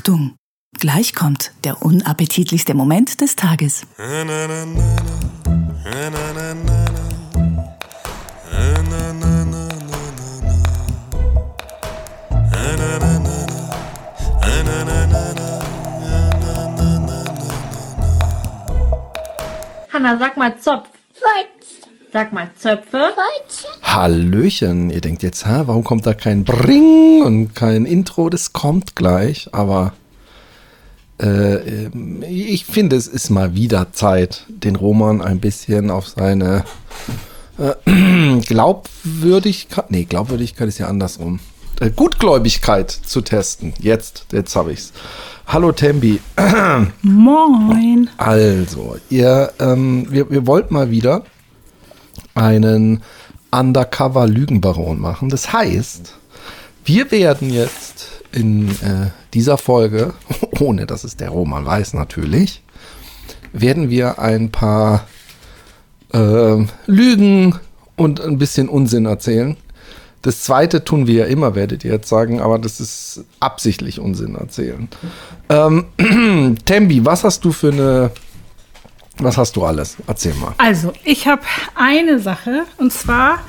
Achtung, gleich kommt der unappetitlichste Moment des Tages. Hanna, sag mal Zopf. Sag mal Zöpfe. Hallöchen, ihr denkt jetzt, hä, warum kommt da kein Bring und kein Intro? Das kommt gleich, aber äh, ähm, ich finde, es ist mal wieder Zeit, den Roman ein bisschen auf seine äh, Glaubwürdigkeit, nee, Glaubwürdigkeit ist ja andersrum, äh, Gutgläubigkeit zu testen. Jetzt, jetzt habe ich's. Hallo Tembi. Moin. Also, ihr, ähm, wir, wir wollten mal wieder einen Undercover-Lügenbaron machen. Das heißt, wir werden jetzt in äh, dieser Folge, ohne dass es der Roman weiß natürlich, werden wir ein paar äh, Lügen und ein bisschen Unsinn erzählen. Das zweite tun wir ja immer, werdet ihr jetzt sagen, aber das ist absichtlich Unsinn erzählen. Ähm, Tembi, was hast du für eine. Was hast du alles? Erzähl mal. Also, ich habe eine Sache und zwar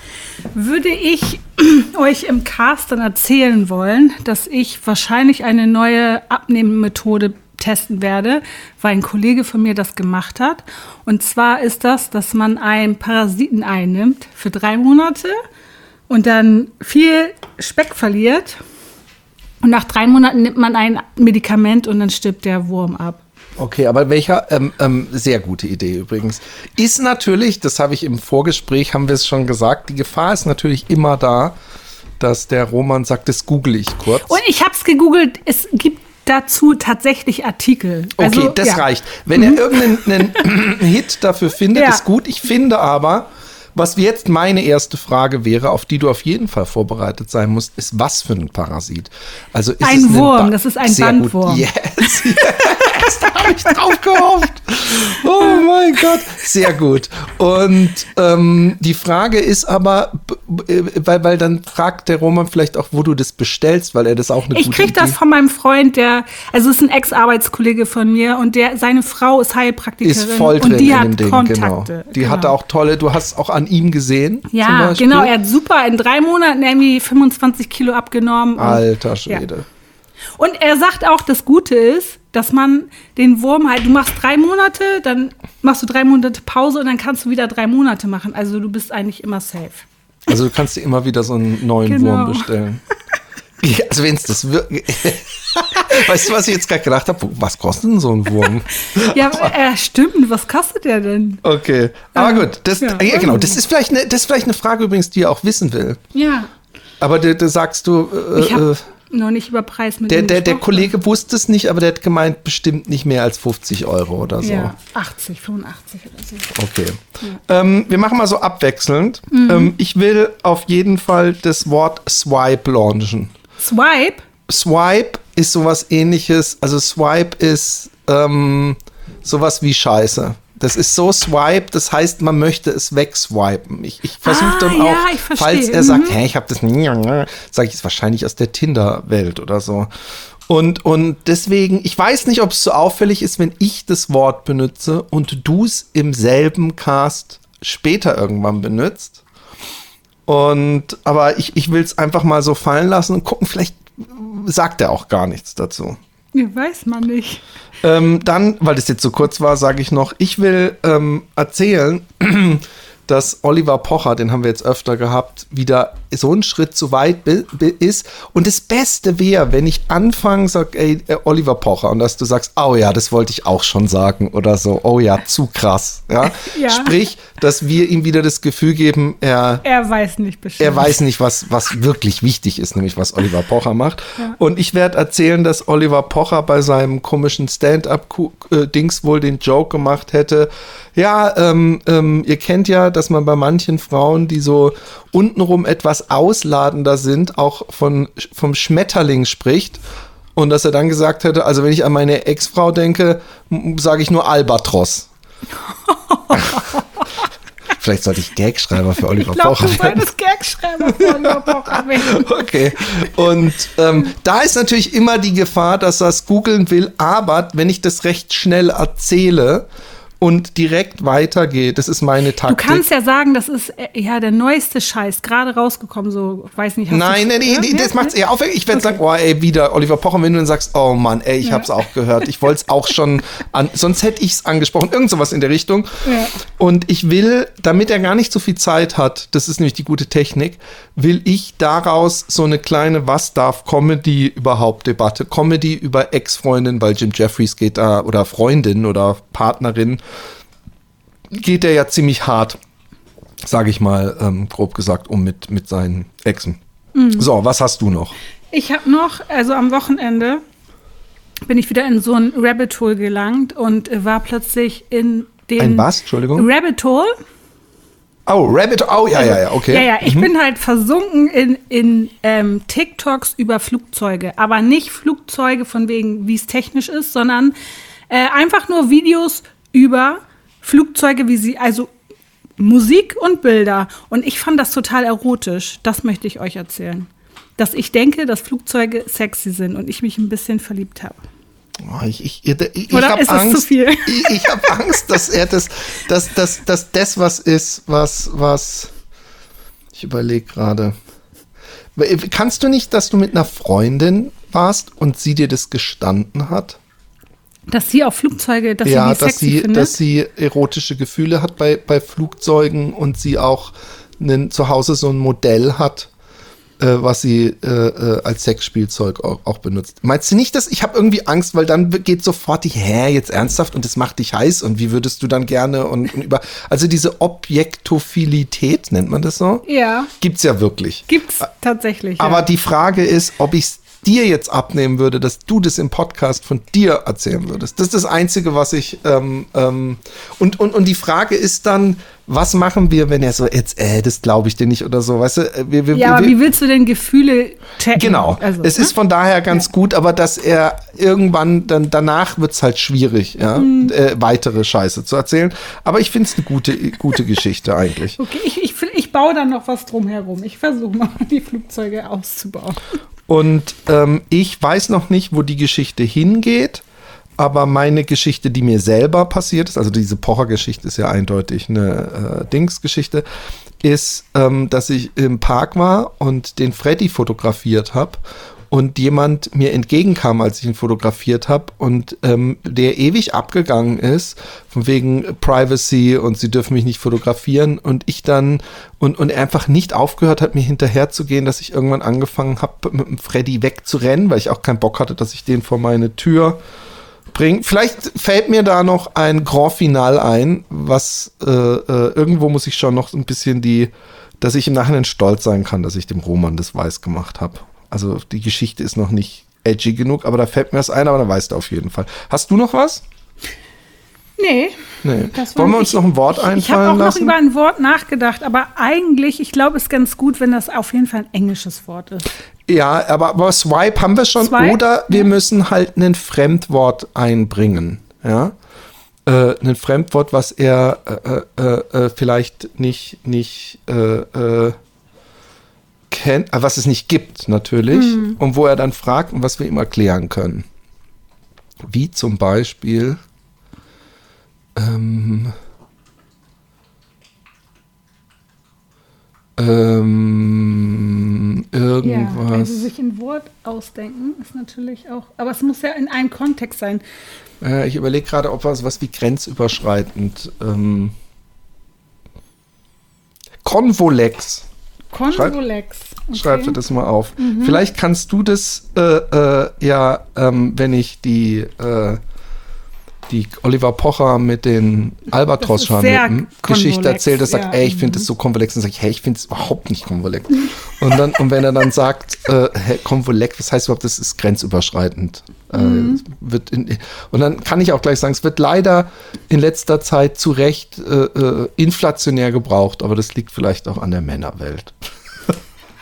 würde ich euch im Cast dann erzählen wollen, dass ich wahrscheinlich eine neue Abnehmmethode testen werde, weil ein Kollege von mir das gemacht hat. Und zwar ist das, dass man einen Parasiten einnimmt für drei Monate und dann viel Speck verliert. Und nach drei Monaten nimmt man ein Medikament und dann stirbt der Wurm ab. Okay, aber welcher, ähm, ähm, sehr gute Idee übrigens, ist natürlich, das habe ich im Vorgespräch, haben wir es schon gesagt, die Gefahr ist natürlich immer da, dass der Roman sagt, das google ich kurz. Und ich habe es gegoogelt, es gibt dazu tatsächlich Artikel. Okay, Also, das ja. Mhm. reicht. Wenn er irgendeinen Hit dafür findet, Ja. ist gut. Ich finde aber, was jetzt meine erste Frage wäre, auf die du auf jeden Fall vorbereitet sein musst, ist, was für ein Parasit? Also ist Ein es Wurm, das ist ein Bandwurm. Gut. Yes, yes, da habe ich drauf gehofft. Oh mein Gott, sehr gut. Und ähm, die Frage ist aber, weil, weil dann fragt der Roman vielleicht auch, wo du das bestellst, weil er das auch eine Ich gute krieg das Idee- von meinem Freund, der, also ist ein Ex-Arbeitskollege von mir und der, seine Frau ist Heilpraktikerin ist voll drin und die in hat dem Ding, Kontakte. genau. Die genau. hatte auch tolle, du hast auch an ihm gesehen. Ja, genau, er hat super in drei Monaten irgendwie 25 Kilo abgenommen. Und, Alter Schwede. und er sagt auch, das Gute ist, dass man den Wurm halt, du machst drei Monate, dann machst du drei Monate Pause und dann kannst du wieder drei Monate machen. Also du bist eigentlich immer safe. Also du kannst dir immer wieder so einen neuen Genau. Wurm bestellen. Ja, also wenn es das wirklich. weißt du, was ich jetzt gerade gedacht habe? Was kostet denn so ein Wurm? Ja, äh, stimmt, was kostet der denn? Okay. Aber gut, das, Ja. ja, genau, das ist, vielleicht eine, das ist vielleicht eine Frage übrigens, die er auch wissen will. Ja, Aber da sagst du, äh, ich äh, habe noch nicht über Preis mit der, der, der gesprochen. Kollege wusste es nicht, aber der hat gemeint, bestimmt nicht mehr als 50 Euro oder so. Ja, 80, 85 oder so. Okay. Ähm, wir machen mal so abwechselnd. Mhm. Ähm, ich will auf jeden Fall das Wort Swipe launchen. Swipe? Swipe ist sowas ähnliches. Also Swipe ist ähm, sowas wie Scheiße. Das ist so Swipe, das heißt, man möchte es wegswipen. Ich, ich versuche Ah, dann ja, auch, falls er sagt, Mhm. hä, ich habe das, sage ich es wahrscheinlich aus der Tinder-Welt oder so. Und, und deswegen, ich weiß nicht, ob es so auffällig ist, wenn ich das Wort benutze und du es im selben Cast später irgendwann benutzt. Und, aber ich, ich will es einfach mal so fallen lassen und gucken, vielleicht sagt er auch gar nichts dazu. Ja, weiß man nicht. Ähm, dann, weil das jetzt so kurz war, sage ich noch, ich will ähm, erzählen, dass Oliver Pocher, den haben wir jetzt öfter gehabt, wieder so einen Schritt zu weit ist. Und das Beste wäre, wenn ich anfange, sag, ey, äh, Oliver Pocher, und dass du sagst, oh ja, das wollte ich auch schon sagen oder so, oh ja, zu krass. Ja? Ja. Sprich, dass wir ihm wieder das Gefühl geben, er, Er weiß nicht Bescheid. er weiß nicht, was, was wirklich wichtig ist, nämlich was Oliver Pocher macht. Und ich werde erzählen, dass Oliver Pocher bei seinem komischen Stand-up-Dings wohl den Joke gemacht hätte. Ja, ähm, ähm, ihr kennt ja, dass man bei manchen Frauen, die so untenrum etwas ausladender sind, auch von, vom Schmetterling spricht. Und dass er dann gesagt hätte, also wenn ich an meine Ex-Frau denke, sage ich nur Albatros. Vielleicht sollte ich Gagschreiber für Oliver ich glaub, Pocher du solltest Gagschreiber für Oliver Pocher werden. Okay. Und ähm, da ist natürlich immer die Gefahr, dass er es googeln will, aber wenn ich das recht schnell erzähle und direkt weitergehe, das ist meine Du Taktik. kannst ja sagen, das ist äh, ja der neueste Scheiß, gerade rausgekommen, so, weiß nicht. Nein, du- nein, nee, das macht's eher aufwendig. Ich werde sagen, oh, ey, wieder Oliver Pocher, wenn du dann sagst, oh Mann, ey, ich Ja. hab's auch gehört. Ich wollte es auch schon an, sonst hätte ich's angesprochen. Irgend sowas in der Richtung. Ja. Und ich will, damit er gar nicht so viel Zeit hat, das ist nämlich die gute Technik, will ich daraus so eine kleine Was darf Comedy überhaupt Debatte, Comedy über Ex-Freundin, weil Jim Jeffries geht da, oder Freundin oder Partnerin, geht er ja ziemlich hart, sage ich mal, ähm, grob gesagt, um mit, mit seinen Exen. Mhm. So, was hast du noch? Ich habe noch, also am Wochenende bin ich wieder in so ein Rabbit Hole gelangt und war plötzlich in den Ein was? Entschuldigung? Rabbit Hole. Oh, Rabbit, oh, ja, ja, ja, okay. Ja, ja, ich bin halt versunken in, in ähm, TikToks über Flugzeuge, aber nicht Flugzeuge von wegen, wie es technisch ist, sondern äh, einfach nur Videos über Flugzeuge, wie sie, also Musik und Bilder. Und ich fand das total erotisch. Das möchte ich euch erzählen. Dass ich denke, dass Flugzeuge sexy sind und ich mich ein bisschen verliebt habe. Oh, ich ich, ich, ich Oder hab ist es Angst? Ich, ich habe Angst, dass er das, dass, dass, dass das was ist, was, was. Ich überlege gerade. Kannst du nicht, dass du mit einer Freundin warst und sie dir das gestanden hat? Dass sie auf Flugzeuge, dass ja, sie dass sexy sie, findet. dass sie erotische Gefühle hat bei, bei Flugzeugen und sie auch einen, zu Hause so ein Modell hat, äh, was sie äh, äh, als Sexspielzeug auch, auch benutzt. Meinst du nicht, dass ich habe irgendwie Angst, weil dann geht sofort die, hä, jetzt ernsthaft und das macht dich heiß und wie würdest du dann gerne und, und über, also diese Objektophilität nennt man das so? ja, Gibt's ja wirklich. gibt's tatsächlich. Aber ja. die Frage ist, ob ich es dir jetzt abnehmen würde, dass du das im Podcast von dir erzählen würdest. Das ist das Einzige, was ich. Ähm, ähm, und, und, und die Frage ist dann, was machen wir, wenn er so, jetzt, äh, das glaube ich dir nicht oder so, weißt du? äh, Wir, wir, Ja, aber wir, wie willst du denn Gefühle checken? Genau. Also, es ne? ist von daher ganz gut, aber dass er irgendwann dann danach wird es halt schwierig, ja, Mhm. äh, weitere Scheiße zu erzählen. Aber ich finde es eine gute, gute Geschichte eigentlich. Okay, ich, ich, ich baue dann noch was drumherum. Ich versuche mal, die Flugzeuge auszubauen. Und ähm, ich weiß noch nicht, wo die Geschichte hingeht, aber meine Geschichte, die mir selber passiert ist, also diese Pocher-Geschichte ist ja eindeutig eine äh, Dings-Geschichte, ist, ähm, dass ich im Park war und den Freddy fotografiert habe und jemand mir entgegenkam, als ich ihn fotografiert habe und ähm, der ewig abgegangen ist, von wegen Privacy und sie dürfen mich nicht fotografieren und ich dann und, und einfach nicht aufgehört hat, mir hinterher zu gehen, dass ich irgendwann angefangen habe, mit dem Freddy wegzurennen, weil ich auch keinen Bock hatte, dass ich den vor meine Tür bringe. Vielleicht fällt mir da noch ein Grand Final ein, was äh, äh, irgendwo muss ich schon noch ein bisschen die, dass ich im Nachhinein stolz sein kann, dass ich dem Roman das weiß gemacht habe. Also die Geschichte ist noch nicht edgy genug, aber da fällt mir was ein, aber da weißt du auf jeden Fall. Hast du noch was? Nee. Nee. das Wollen wir uns ich- noch ein Wort Ich habe einfallen auch noch über ein Wort nachgedacht, aber eigentlich, ich glaube, es ist ganz gut, wenn das auf jeden Fall ein englisches Wort ist. Ja, aber, aber Swipe haben wir schon. Swipe? Oder wir müssen halt ein Fremdwort einbringen. Ja. Äh, ein Fremdwort, was er äh, äh, äh, vielleicht nicht, nicht äh, äh, kennt, äh, was es nicht gibt, natürlich. Hm. Und wo er dann fragt und was wir ihm erklären können. Wie zum Beispiel. Ähm, ähm, Ja, wenn irgendwas. sie sich ein Wort ausdenken, ist natürlich auch, aber es muss ja in einem Kontext sein. Äh, ich überlege gerade, ob was, was wie grenzüberschreitend. Ähm, Convolex. Convolex. Okay. Schreib dir das mal auf. Mhm. Vielleicht kannst du das äh, äh, ja, ähm, wenn ich die, äh, die Oliver Pocher mit den sehr Geschichte erzählt, das sagt, ja. ey, ich finde das so konvolex. Und sage ich, hey, ich finde es überhaupt nicht konvolex. und, dann, und wenn er dann sagt, äh, hey, konvolex, was heißt überhaupt, das ist grenzüberschreitend. Äh, Mhm. wird in, und dann kann ich auch gleich sagen, es wird leider in letzter Zeit zu Recht äh, äh, inflationär gebraucht, aber das liegt vielleicht auch an der Männerwelt.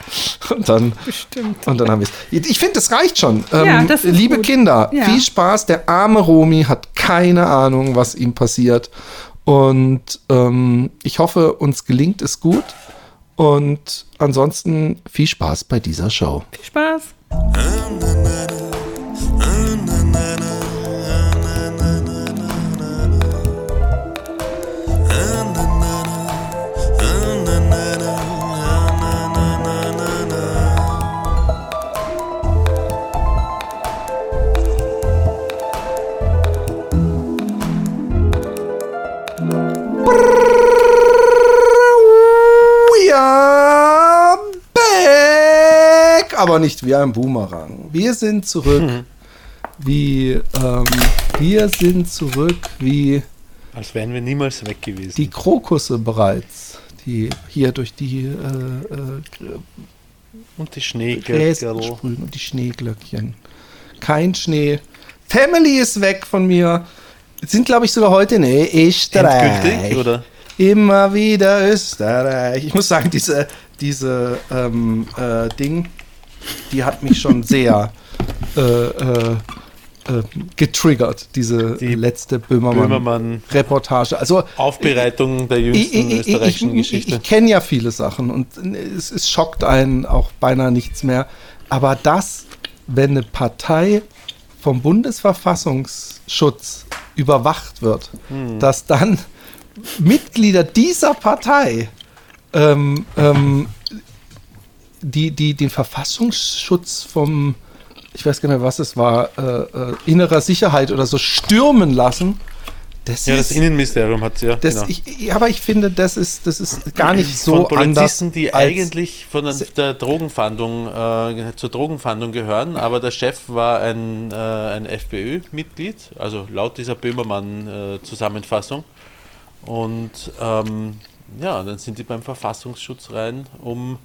Und dann, Bestimmt. und dann haben wir es. Ich finde, das reicht schon. Ja, Ähm, das ist liebe gut. Kinder, Ja. viel Spaß. Der arme Romy hat keine Ahnung, was ihm passiert. Und ähm, ich hoffe, uns gelingt es gut. Und ansonsten viel Spaß bei dieser Show. Viel Spaß. Aber nicht wie ein Boomerang. Wir sind zurück. Wie, ähm, wir sind zurück wie Als wären wir niemals weg gewesen. die Krokusse bereits, die hier durch die äh, äh, und die sprühen und die Schneeglöckchen. Kein Schnee. Family ist weg von mir. Sind, glaube ich, sogar heute in Österreich. Endgültig, oder? Immer wieder Österreich. Ich muss sagen, diese, diese ähm, äh, Ding, die hat mich schon sehr äh, äh, äh, getriggert, diese Die letzte Böhmermann- Böhmermann-Reportage. Also Aufbereitung der jüngsten ich, österreichischen ich, ich, Geschichte. ich kenne ja viele Sachen und es, es schockt einen auch beinahe nichts mehr. Aber das, wenn eine Partei vom Bundesverfassungsschutz überwacht wird, Hm. dass dann Mitglieder dieser Partei ähm, ähm, die, die den Verfassungsschutz vom, ich weiß gar nicht, was es war, äh, äh, innerer Sicherheit oder so stürmen lassen. Das ja, das ist, Innenministerium hat ja. das, genau. ich, ja, aber ich finde, das ist, das ist gar nicht so von anders. Polizisten, die eigentlich von der, der Drogenfahndung äh, zur Drogenfahndung gehören, aber der Chef war ein, äh, ein FPÖ-Mitglied, also laut dieser Böhmermann-Zusammenfassung. Und ähm, ja, dann sind die beim Verfassungsschutz rein, um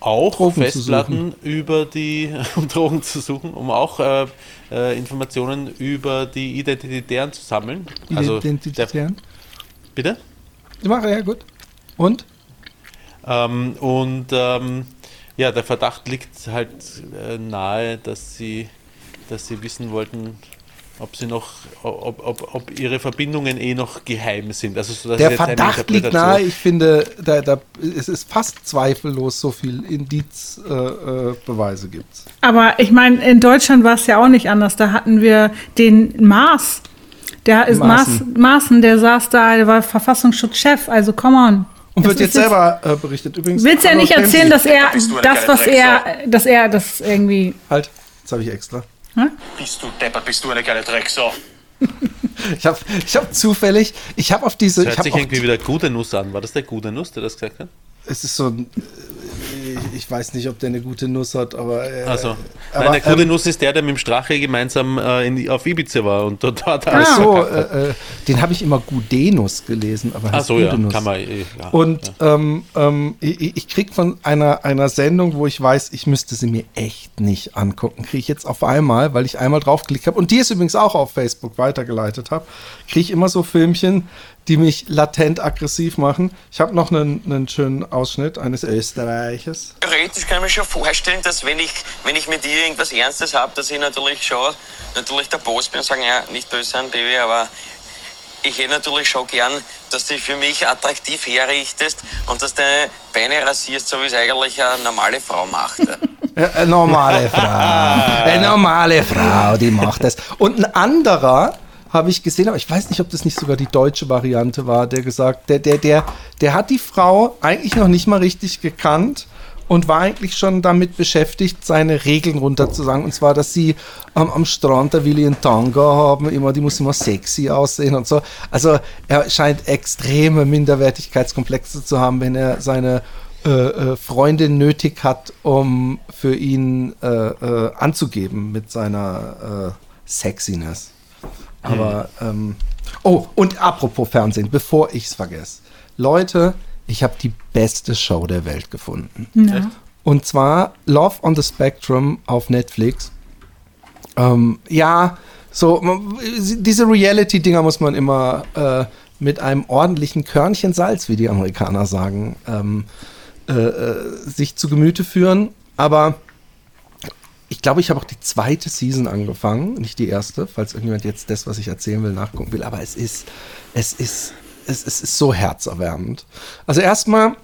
auch Drogen Festplatten über die, um Drogen zu suchen, um auch äh, äh, Informationen über die Identitären zu sammeln. Also Identitären. Der, bitte? Ich mache ja gut. Und? Ähm, und ähm, ja, der Verdacht liegt halt äh, nahe, dass sie, dass sie wissen wollten, ob sie noch, ob, ob, ob ihre Verbindungen eh noch geheim sind. Also so, Der Verdacht liegt nahe. Ich finde, da, da, es ist fast zweifellos, so viel Indizbeweise äh, äh, Beweise gibt's. Aber ich meine, in Deutschland war es ja auch nicht anders. Da hatten wir den Maas. Der ist Maaßen. Maaßen, Maaßen der saß da, der war Verfassungsschutzchef. Also, come on. Und Das wird jetzt selber äh, berichtet. Übrigens. Willst du ja nicht erzählen, dass er das, was er, dass er das irgendwie. Halt, jetzt habe ich extra. Bist du deppert, bist du eine geile Drecksau. Ich habe ich hab zufällig, ich habe auf diese, Das ich hört habe sich irgendwie wieder gute Nuss an. War das der gute Nuss, der das gesagt hat? es ist so ein, ich weiß nicht, ob der eine gute Nuss hat, aber. Äh, Also, aber, nein, der gute ähm, Nuss ist der, der mit dem Strache gemeinsam äh, in, die- auf Ibiza war und dort hat er Ach alles so, äh, äh, den habe ich immer Gudenus gelesen, aber Ach so, ja, Gudenus. kann man. eh, Ja, Und ja. ähm, ähm, ich, ich krieg von einer, einer Sendung, wo ich weiß, ich müsste sie mir echt nicht angucken, kriege ich jetzt auf einmal, weil ich einmal draufgeklickt habe und die es übrigens auch auf Facebook weitergeleitet habe, kriege ich immer so Filmchen, die mich latent aggressiv machen. Ich habe noch einen, einen schönen Ausschnitt eines Österreichers. Theoretisch kann ich mir schon vorstellen, dass wenn ich, wenn ich mit dir irgendwas Ernstes habe, dass ich natürlich schon natürlich der Boss bin und sagen, ja, nicht böse sein, Baby, aber ich hätte natürlich schon gern, dass du dich für mich attraktiv herrichtest und dass deine Beine rasierst, so wie es eigentlich eine normale Frau macht. Eine normale Frau. Eine normale Frau, die macht das. Und ein anderer habe ich gesehen, aber ich weiß nicht, ob das nicht sogar die deutsche Variante war, der gesagt, der, der, der, der hat die Frau eigentlich noch nicht mal richtig gekannt und war eigentlich schon damit beschäftigt, seine Regeln runterzusagen. Und zwar, dass sie am am Strand, da will ich einen Tanga haben, immer, die muss immer sexy aussehen und so. Also er scheint extreme Minderwertigkeitskomplexe zu haben, wenn er seine äh, äh, Freundin nötig hat, um für ihn äh, äh, anzugeben mit seiner äh, Sexiness. Aber, ähm, oh, und apropos Fernsehen, bevor ich es vergesse. Leute, ich habe die beste Show der Welt gefunden. Ja. Und zwar Love on the Spectrum auf Netflix. Ähm, ja, so man- diese Reality-Dinger muss man immer äh, mit einem ordentlichen Körnchen Salz, wie die Amerikaner sagen, ähm, äh, äh, sich zu Gemüte führen. Aber ich glaube, ich habe auch die zweite Season angefangen, nicht die erste, falls irgendjemand jetzt das, was ich erzählen will, nachgucken will. Aber es ist, es ist, es, es ist so herzerwärmend. Also erstmal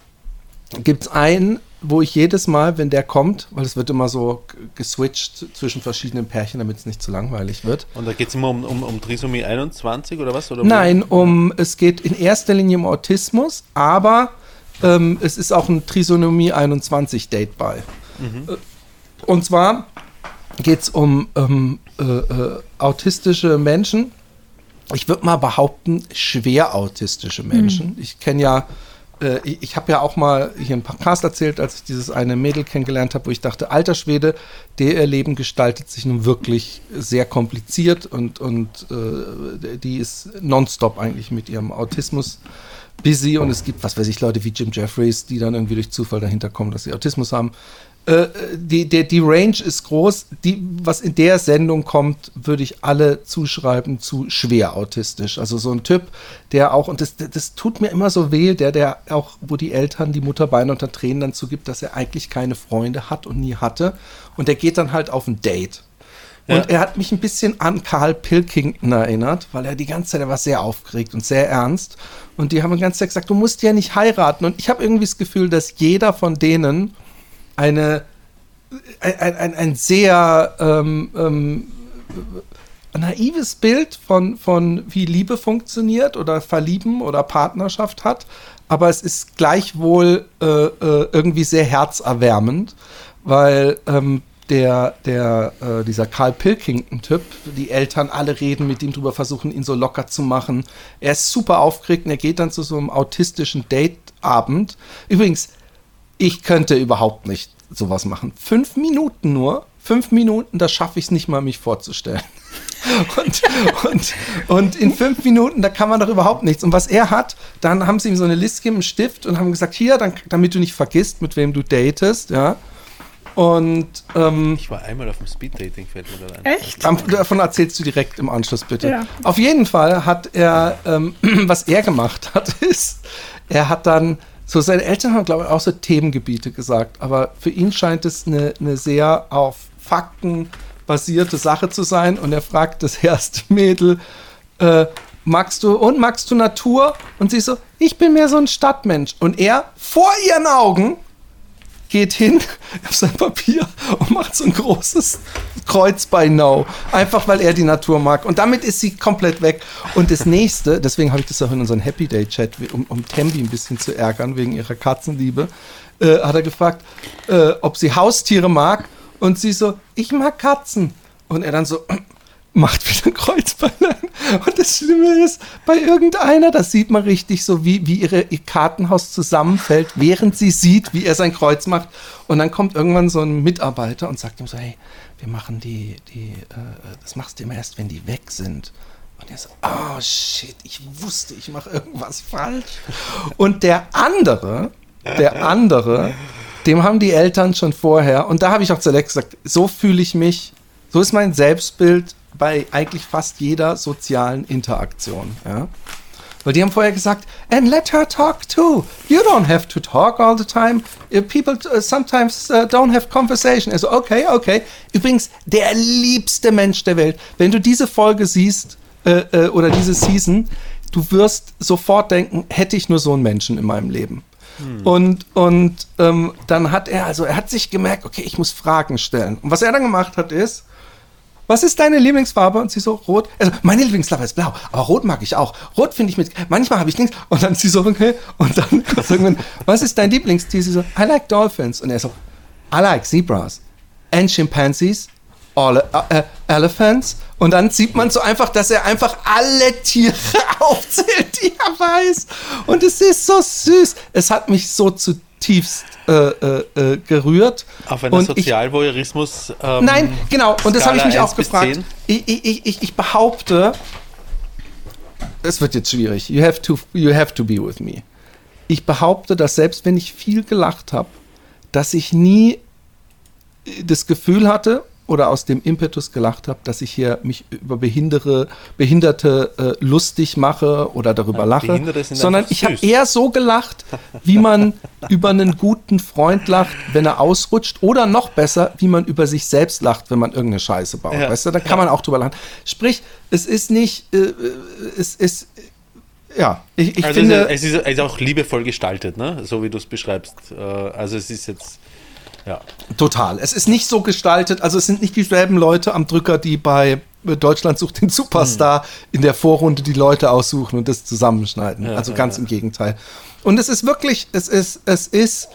gibt es einen, wo ich jedes Mal, wenn der kommt, weil es wird immer so geswitcht zwischen verschiedenen Pärchen, damit es nicht zu langweilig wird. Und da geht es immer um, um, um Trisomie 21 oder was? Oder? Nein, um es geht in erster Linie um Autismus, aber ähm, es ist auch ein Trisonomie 21 Date bei. Äh, Und zwar geht es um ähm, äh, äh, autistische Menschen. Ich würde mal behaupten, schwer autistische Menschen. Ich kenne ja, äh, ich, ich habe ja auch mal hier im Podcast erzählt, als ich dieses eine Mädel kennengelernt habe, wo ich dachte, alter Schwede, der ihr Leben gestaltet sich nun wirklich sehr kompliziert und, und äh, die ist nonstop eigentlich mit ihrem Autismus busy und es gibt, was weiß ich, Leute wie Jim Jeffries, die dann irgendwie durch Zufall dahinter kommen, dass sie Autismus haben. Äh, die, der, die Range ist groß. Die, was in der Sendung kommt, würde ich alle zuschreiben zu schwer autistisch. Also so ein Typ, der auch, und das, das tut mir immer so weh, der, der auch, wo die Eltern die Mutter Beine unter Tränen dann zugibt, dass er eigentlich keine Freunde hat und nie hatte. Und der geht dann halt auf ein Date. Und Ja. er hat mich ein bisschen an Carl Pilkington erinnert, weil er die ganze Zeit, er war sehr aufgeregt und sehr ernst. Und die haben die ganze Zeit gesagt, du musst ja nicht heiraten. Und ich habe irgendwie das Gefühl, dass jeder von denen eine, ein, ein, ein, sehr ähm, ähm, naives Bild von, von wie Liebe funktioniert oder Verlieben oder Partnerschaft hat. Aber es ist gleichwohl äh, äh, irgendwie sehr herzerwärmend, weil ähm, der, der, äh, dieser Carl Pilkington-Typ, die Eltern alle reden mit ihm drüber, versuchen ihn so locker zu machen. Er ist super aufgeregt und er geht dann zu so einem autistischen Dateabend. Übrigens, ich könnte überhaupt nicht sowas machen. Fünf Minuten nur, fünf Minuten, da schaffe ich es nicht mal, mich vorzustellen. Und, und, und in fünf Minuten, da kann man doch überhaupt nichts. Und was er hat, dann haben sie ihm so eine Liste gegeben, einen Stift und haben gesagt, hier, dann, damit du nicht vergisst, mit wem du datest, ja. Und ähm, Ich war einmal auf dem Speeddating, fällt mir gerade ein. Echt? Davon erzählst du direkt im Anschluss, bitte. Ja. Auf jeden Fall hat er, ähm, was er gemacht hat, ist, er hat dann, so seine Eltern haben, glaube ich, auch so Themengebiete gesagt, aber für ihn scheint es eine, eine sehr auf Fakten basierte Sache zu sein und er fragt das erste Mädel, äh, magst du, und magst du Natur? Und sie so, ich bin mehr so ein Stadtmensch. Und er, vor ihren Augen, geht hin auf sein Papier und macht so ein großes Kreuz bei No. Einfach weil er die Natur mag. Und damit ist sie komplett weg. Und das nächste, deswegen habe ich das auch in unseren Happy Day Chat, um, um Tembi ein bisschen zu ärgern, wegen ihrer Katzenliebe, äh, hat er gefragt, äh, ob sie Haustiere mag. Und sie so, ich mag Katzen. Und er dann so, macht wieder ein Kreuzbeilein. Und das Schlimme ist, bei irgendeiner, das sieht man richtig so, wie, wie ihre, ihr Kartenhaus zusammenfällt, während sie sieht, wie er sein Kreuz macht. Und dann kommt irgendwann so ein Mitarbeiter und sagt ihm so, hey, wir machen die, die, äh, das machst du immer erst, wenn die weg sind. Und er so, oh shit, ich wusste, ich mache irgendwas falsch. Und der andere, der andere, dem haben die Eltern schon vorher, und da habe ich auch zu Alex gesagt, so fühle ich mich, so ist mein Selbstbild bei eigentlich fast jeder sozialen Interaktion. Ja? Weil die haben vorher gesagt, and let her talk too. You don't have to talk all the time. Uh, People uh, sometimes uh, don't have conversation. Also, okay, okay. Übrigens, der liebste Mensch der Welt. Wenn du diese Folge siehst, äh, äh, oder diese Season, du wirst sofort denken, hätte ich nur so einen Menschen in meinem Leben. Und, und ähm, dann hat er, also er hat sich gemerkt, okay, ich muss Fragen stellen. Und was er dann gemacht hat, ist, was ist deine Lieblingsfarbe? Und sie so, rot. Also, meine Lieblingsfarbe ist blau, aber rot mag ich auch. Rot finde ich mit, manchmal habe ich nichts. Und dann sie so, okay. Und dann irgendwann, was ist dein Lieblingstier? Sie so, I like dolphins. Und er so, I like zebras and chimpanzees, all, äh, elephants. Und dann sieht man so einfach, dass er einfach alle Tiere aufzählt, die er weiß. Und es ist so süß. Es hat mich so zutiefst äh, äh, äh, gerührt. Auf einer Sozialvoyeurismus. Ähm, Nein, genau. Und das habe ich mich 1 auch gefragt. 10? Ich, ich, ich, ich behaupte, es wird jetzt schwierig. You have, to, you have to be with me. Ich behaupte, dass selbst wenn ich viel gelacht habe, dass ich nie das Gefühl hatte oder aus dem Impetus gelacht habe, dass ich hier mich über Behindere, Behinderte äh, lustig mache oder darüber Ja, lache, sondern ich habe eher so gelacht, wie man über einen guten Freund lacht, wenn er ausrutscht oder noch besser, wie man über sich selbst lacht, wenn man irgendeine Scheiße baut. Ja. Weißt du, da kann man auch drüber lachen. Sprich, es ist nicht, äh, äh, es ist ja, ich, ich also finde. es ist, es ist auch liebevoll gestaltet, ne? so wie du es beschreibst. Äh, Also es ist jetzt, ja. Total. Es ist nicht so gestaltet, also es sind nicht dieselben Leute am Drücker, die bei Deutschland sucht den Superstar in der Vorrunde die Leute aussuchen und das zusammenschneiden. also ganz im Gegenteil. Und es ist wirklich, es ist, es ist,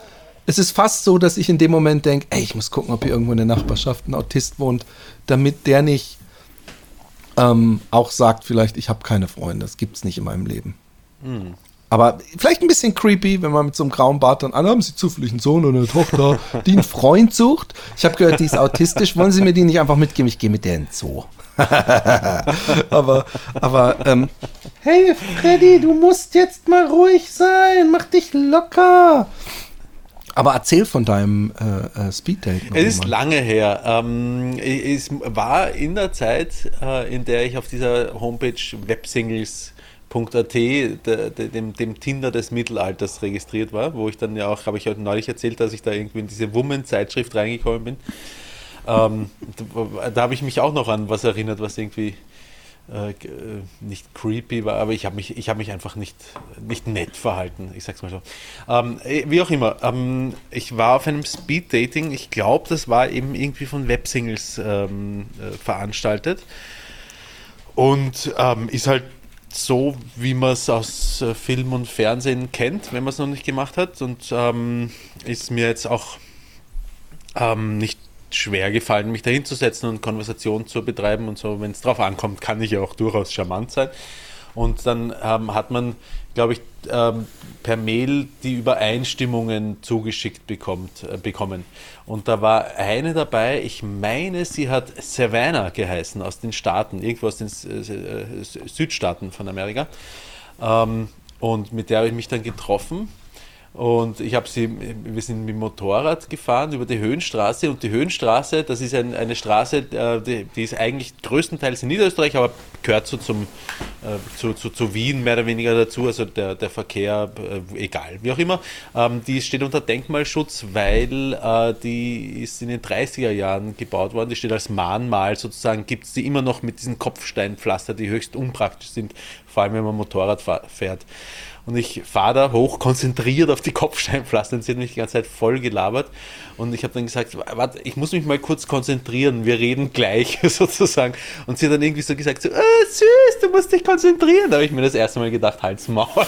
es ist fast so, dass ich in dem Moment denke, ey, ich muss gucken, ob hier irgendwo in der Nachbarschaft ein Autist wohnt, damit der nicht ähm, auch sagt, vielleicht, ich habe keine Freunde, das gibt es nicht in meinem Leben. Aber vielleicht ein bisschen creepy, wenn man mit so einem grauen Bart dann an, haben Sie zufällig einen Sohn oder eine Tochter, die einen Freund sucht? Ich habe gehört, die ist autistisch. Wollen Sie mir die nicht einfach mitgeben? Ich gehe mit der in den Zoo. aber, aber, ähm, hey Freddy, du musst jetzt mal ruhig sein. Mach dich locker. Aber erzähl von deinem äh, äh, Speeddate. Es ist mal. lange her. Ähm, es war in der Zeit, äh, in der ich auf dieser Homepage websingles.at, de, dem, dem Tinder des Mittelalters registriert war, wo ich dann ja auch, habe ich heute neulich erzählt, dass ich da irgendwie in diese Woman-Zeitschrift reingekommen bin. Ähm, da da habe ich mich auch noch an was erinnert, was irgendwie äh, äh, nicht creepy war, aber ich habe mich, ich hab mich einfach nicht, nicht nett verhalten, ich sag's mal so. Ähm, eh, wie auch immer, ähm, ich war auf einem Speed-Dating, ich glaube, das war eben irgendwie von Websingles ähm, äh, veranstaltet und ähm, ist halt so, wie man es aus äh, Film und Fernsehen kennt, wenn man es noch nicht gemacht hat und ähm, ist mir jetzt auch ähm, nicht schwer gefallen, mich dahin zu setzen und Konversation zu betreiben und so. Wenn es drauf ankommt, kann ich ja auch durchaus charmant sein. Und dann ähm, hat man, glaube ich, ähm, per Mail die Übereinstimmungen zugeschickt bekommt, äh, bekommen. Und da war eine dabei, ich meine, sie hat Savannah geheißen aus den Staaten, irgendwo aus den äh, Südstaaten von Amerika. Ähm, und mit der habe ich mich dann getroffen. Und ich habe sie, wir sind mit dem Motorrad gefahren über die Höhenstraße und die Höhenstraße, das ist ein, eine Straße, äh, die, die ist eigentlich größtenteils in Niederösterreich, aber gehört so zum, äh, zu, zu, zu Wien mehr oder weniger dazu, also der, der Verkehr, äh, egal, wie auch immer. Ähm, die steht unter Denkmalschutz, weil die ist in den 30er Jahren gebaut worden, die steht als Mahnmal sozusagen, gibt es die immer noch mit diesen Kopfsteinpflaster, die höchst unpraktisch sind, vor allem wenn man Motorrad fährt. Und ich fahre da hoch, konzentriert auf die Kopfsteinpflaster und sie hat mich die ganze Zeit voll gelabert. Und ich habe dann gesagt, warte, ich muss mich mal kurz konzentrieren, wir reden gleich sozusagen. Und sie hat dann irgendwie so gesagt, so, ah, süß, du musst dich konzentrieren. Da habe ich mir das erste Mal gedacht, halt's Maul.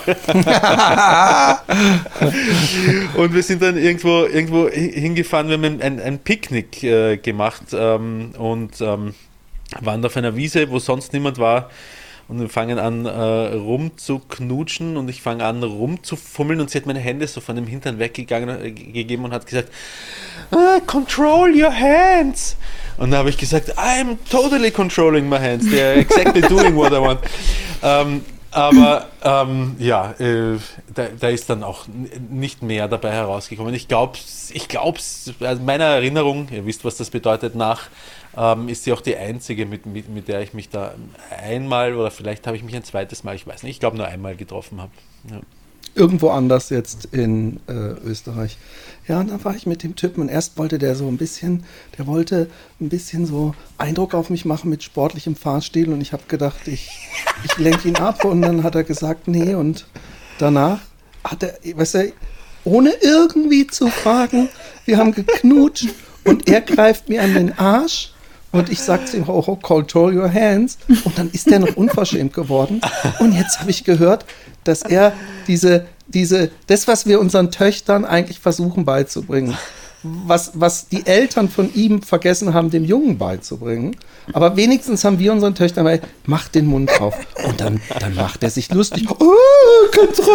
und wir sind dann irgendwo, irgendwo hi- hingefahren, wir haben ein, ein Picknick äh, gemacht ähm, und ähm, waren auf einer Wiese, wo sonst niemand war. Und wir fangen an äh, rumzuknutschen und ich fange an rumzufummeln und sie hat meine Hände so von dem Hintern weggegangen äh, gegeben und hat gesagt, ah, control your hands. Und dann habe ich gesagt, I'm totally controlling my hands. They're exactly doing what I want. Ähm, aber ähm, ja, äh, da, da ist dann auch nicht mehr dabei herausgekommen. Ich glaube, ich glaube, also meiner Erinnerung, ihr wisst, was das bedeutet, nach ähm, ist sie auch die einzige, mit, mit, mit der ich mich da einmal oder vielleicht habe ich mich ein zweites Mal, ich weiß nicht, ich glaube nur einmal getroffen habe. Ja. irgendwo anders jetzt in äh, Österreich. Ja, und dann war ich mit dem Typen und erst wollte der so ein bisschen, der wollte ein bisschen so Eindruck auf mich machen mit sportlichem Fahrstil und ich habe gedacht, ich, ich lenke ihn ab und dann hat er gesagt, nee und danach hat er, weißt du, ohne irgendwie zu fragen, wir haben geknutscht und er greift mir an den Arsch und ich sag zu ihm, oh, oh, control your hands. Und dann ist der noch unverschämt geworden. Und jetzt habe ich gehört, dass er diese, diese, das, was wir unseren Töchtern eigentlich versuchen beizubringen, was, was die Eltern von ihm vergessen haben, dem Jungen beizubringen. Aber wenigstens haben wir unseren Töchtern bei, mach den Mund auf. Und dann, dann macht er sich lustig. Oh, Kontrolle!